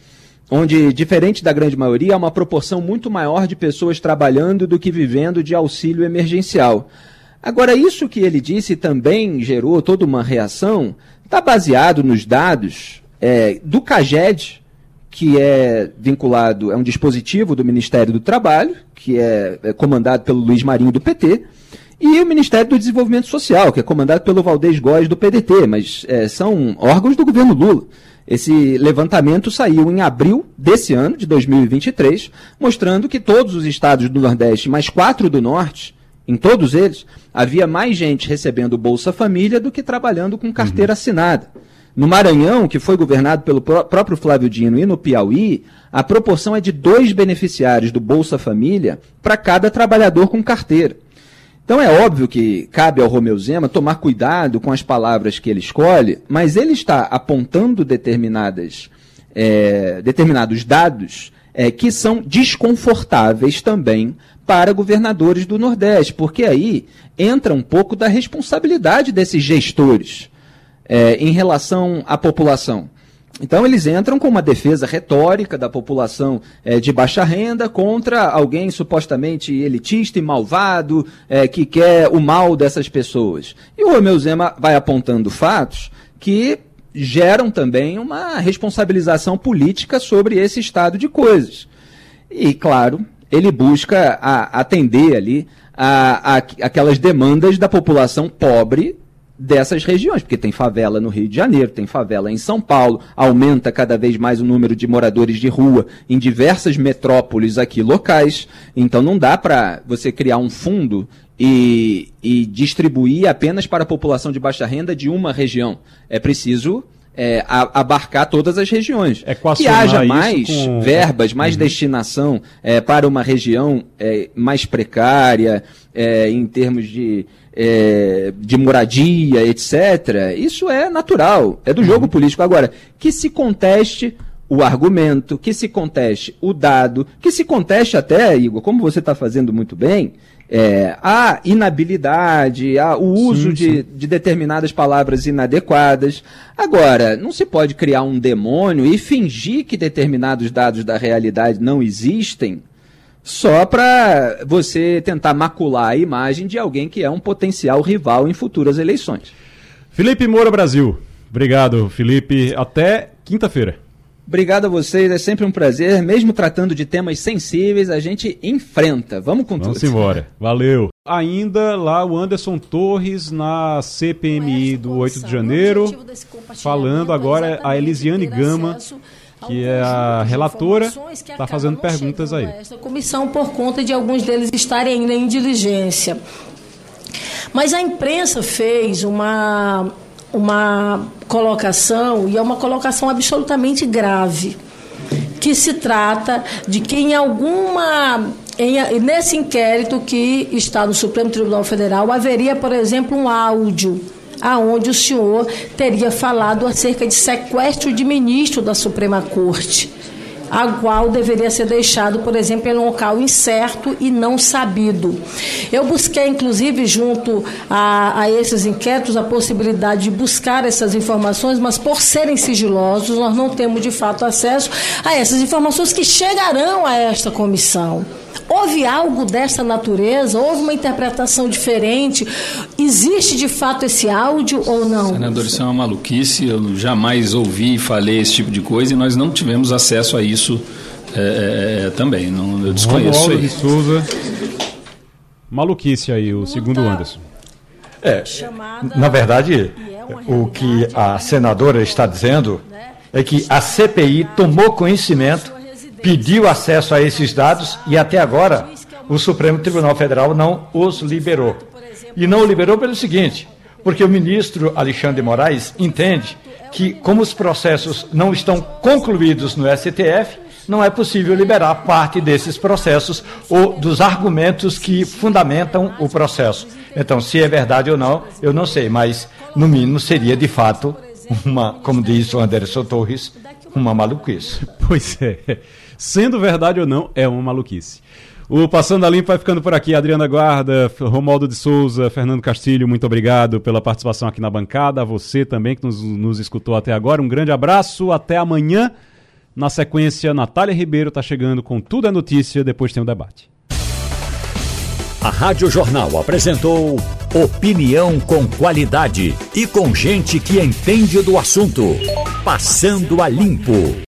L: onde, diferente da grande maioria, há uma proporção muito maior de pessoas trabalhando do que vivendo de auxílio emergencial. Agora, isso que ele disse também gerou toda uma reação, está baseado nos dados é, do CAGED, que é vinculado, é um dispositivo do Ministério do Trabalho, que é, é comandado pelo Luiz Marinho do PT, e o Ministério do Desenvolvimento Social, que é comandado pelo Valdez Góes do PDT, mas é, são órgãos do governo Lula. Esse levantamento saiu em abril desse ano, de 2023, mostrando que todos os estados do Nordeste, mais quatro do Norte, em todos eles, havia mais gente recebendo Bolsa Família do que trabalhando com carteira uhum. assinada. No Maranhão, que foi governado pelo próprio Flávio Dino, e no Piauí, a proporção é de dois beneficiários do Bolsa Família para cada trabalhador com carteira. Então é óbvio que cabe ao Romeu Zema tomar cuidado com as palavras que ele escolhe, mas ele está apontando determinadas, é, determinados dados é, que são desconfortáveis também para governadores do Nordeste, porque aí entra um pouco da responsabilidade desses gestores é, em relação à população. Então eles entram com uma defesa retórica da população é, de baixa renda contra alguém supostamente elitista e malvado é, que quer o mal dessas pessoas. E o Romeu Zema vai apontando fatos que geram também uma responsabilização política sobre esse estado de coisas. E, claro, ele busca a, atender ali a, a, aquelas demandas da população pobre dessas regiões, porque tem favela no Rio de Janeiro, tem favela em São Paulo, aumenta cada vez mais o número de moradores de rua em diversas metrópoles aqui locais. Então não dá para você criar um fundo e, e, distribuir apenas para a população de baixa renda de uma região. É preciso é, abarcar todas as regiões. É que haja mais com... verbas, mais uhum. destinação é, para uma região é, mais precária, é, em termos de é, de moradia, etc., isso é natural, é do jogo uhum. político. Agora, que se conteste o argumento, que se conteste o dado, que se conteste até, Igor, como você está fazendo muito bem, é, a inabilidade, a, o uso sim, de, sim. de determinadas palavras inadequadas. Agora, não se pode criar um demônio e fingir que determinados dados da realidade não existem só para você tentar macular a imagem de alguém que é um potencial rival em futuras eleições.
A: Felipe Moura Brasil. Obrigado, Felipe. Até quinta-feira.
L: Obrigado a vocês, é sempre um prazer. Mesmo tratando de temas sensíveis, a gente enfrenta. Vamos com
A: Vamos
L: tudo.
A: Vamos embora. Valeu. Ainda lá o Anderson Torres na CPMI do 8 de janeiro, falando agora a Elisiane Gama, que é a relatora, está fazendo perguntas aí.
J: Esta comissão por conta de alguns deles estarem ainda em diligência. Mas a imprensa fez uma uma colocação, e é uma colocação absolutamente grave, que se trata de que em alguma. Em, nesse inquérito que está no Supremo Tribunal Federal, haveria, por exemplo, um áudio aonde o senhor teria falado acerca de sequestro de ministro da Suprema Corte a qual deveria ser deixado, por exemplo, em um local incerto e não sabido. Eu busquei, inclusive, junto a, a esses inquéritos, a possibilidade de buscar essas informações, mas por serem sigilosos, nós não temos de fato acesso a essas informações que chegarão a esta comissão. Houve algo dessa natureza? Houve uma interpretação diferente? Existe de fato esse áudio ou não?
H: Senador, isso é uma maluquice. Eu jamais ouvi e falei esse tipo de coisa e nós não tivemos acesso a isso é, é, é também. Não, eu desconheço
A: Romualdo de Souza. Maluquice aí, o segundo Anderson.
B: É, na verdade, o que a senadora está dizendo é que a CPI tomou conhecimento pediu acesso a esses dados e até agora o Supremo Tribunal Federal não os liberou. E não o liberou pelo seguinte, porque o ministro Alexandre Moraes entende que, como os processos não estão concluídos no STF, não é possível liberar parte desses processos ou dos argumentos que fundamentam o processo. Então, se é verdade ou não, eu não sei, mas no mínimo seria de fato uma, como diz o Anderson Torres, uma maluquice.
A: Pois é. Sendo verdade ou não, é uma maluquice. O Passando a Limpo vai ficando por aqui. Adriana Guarda, Romualdo de Souza, Fernando Castilho, muito obrigado pela participação aqui na bancada. A você também que nos, nos escutou até agora. Um grande abraço, até amanhã. Na sequência, Natália Ribeiro está chegando com Tudo é Notícia, depois tem o debate.
K: A Rádio Jornal apresentou opinião com qualidade e com gente que entende do assunto. Passando a Limpo.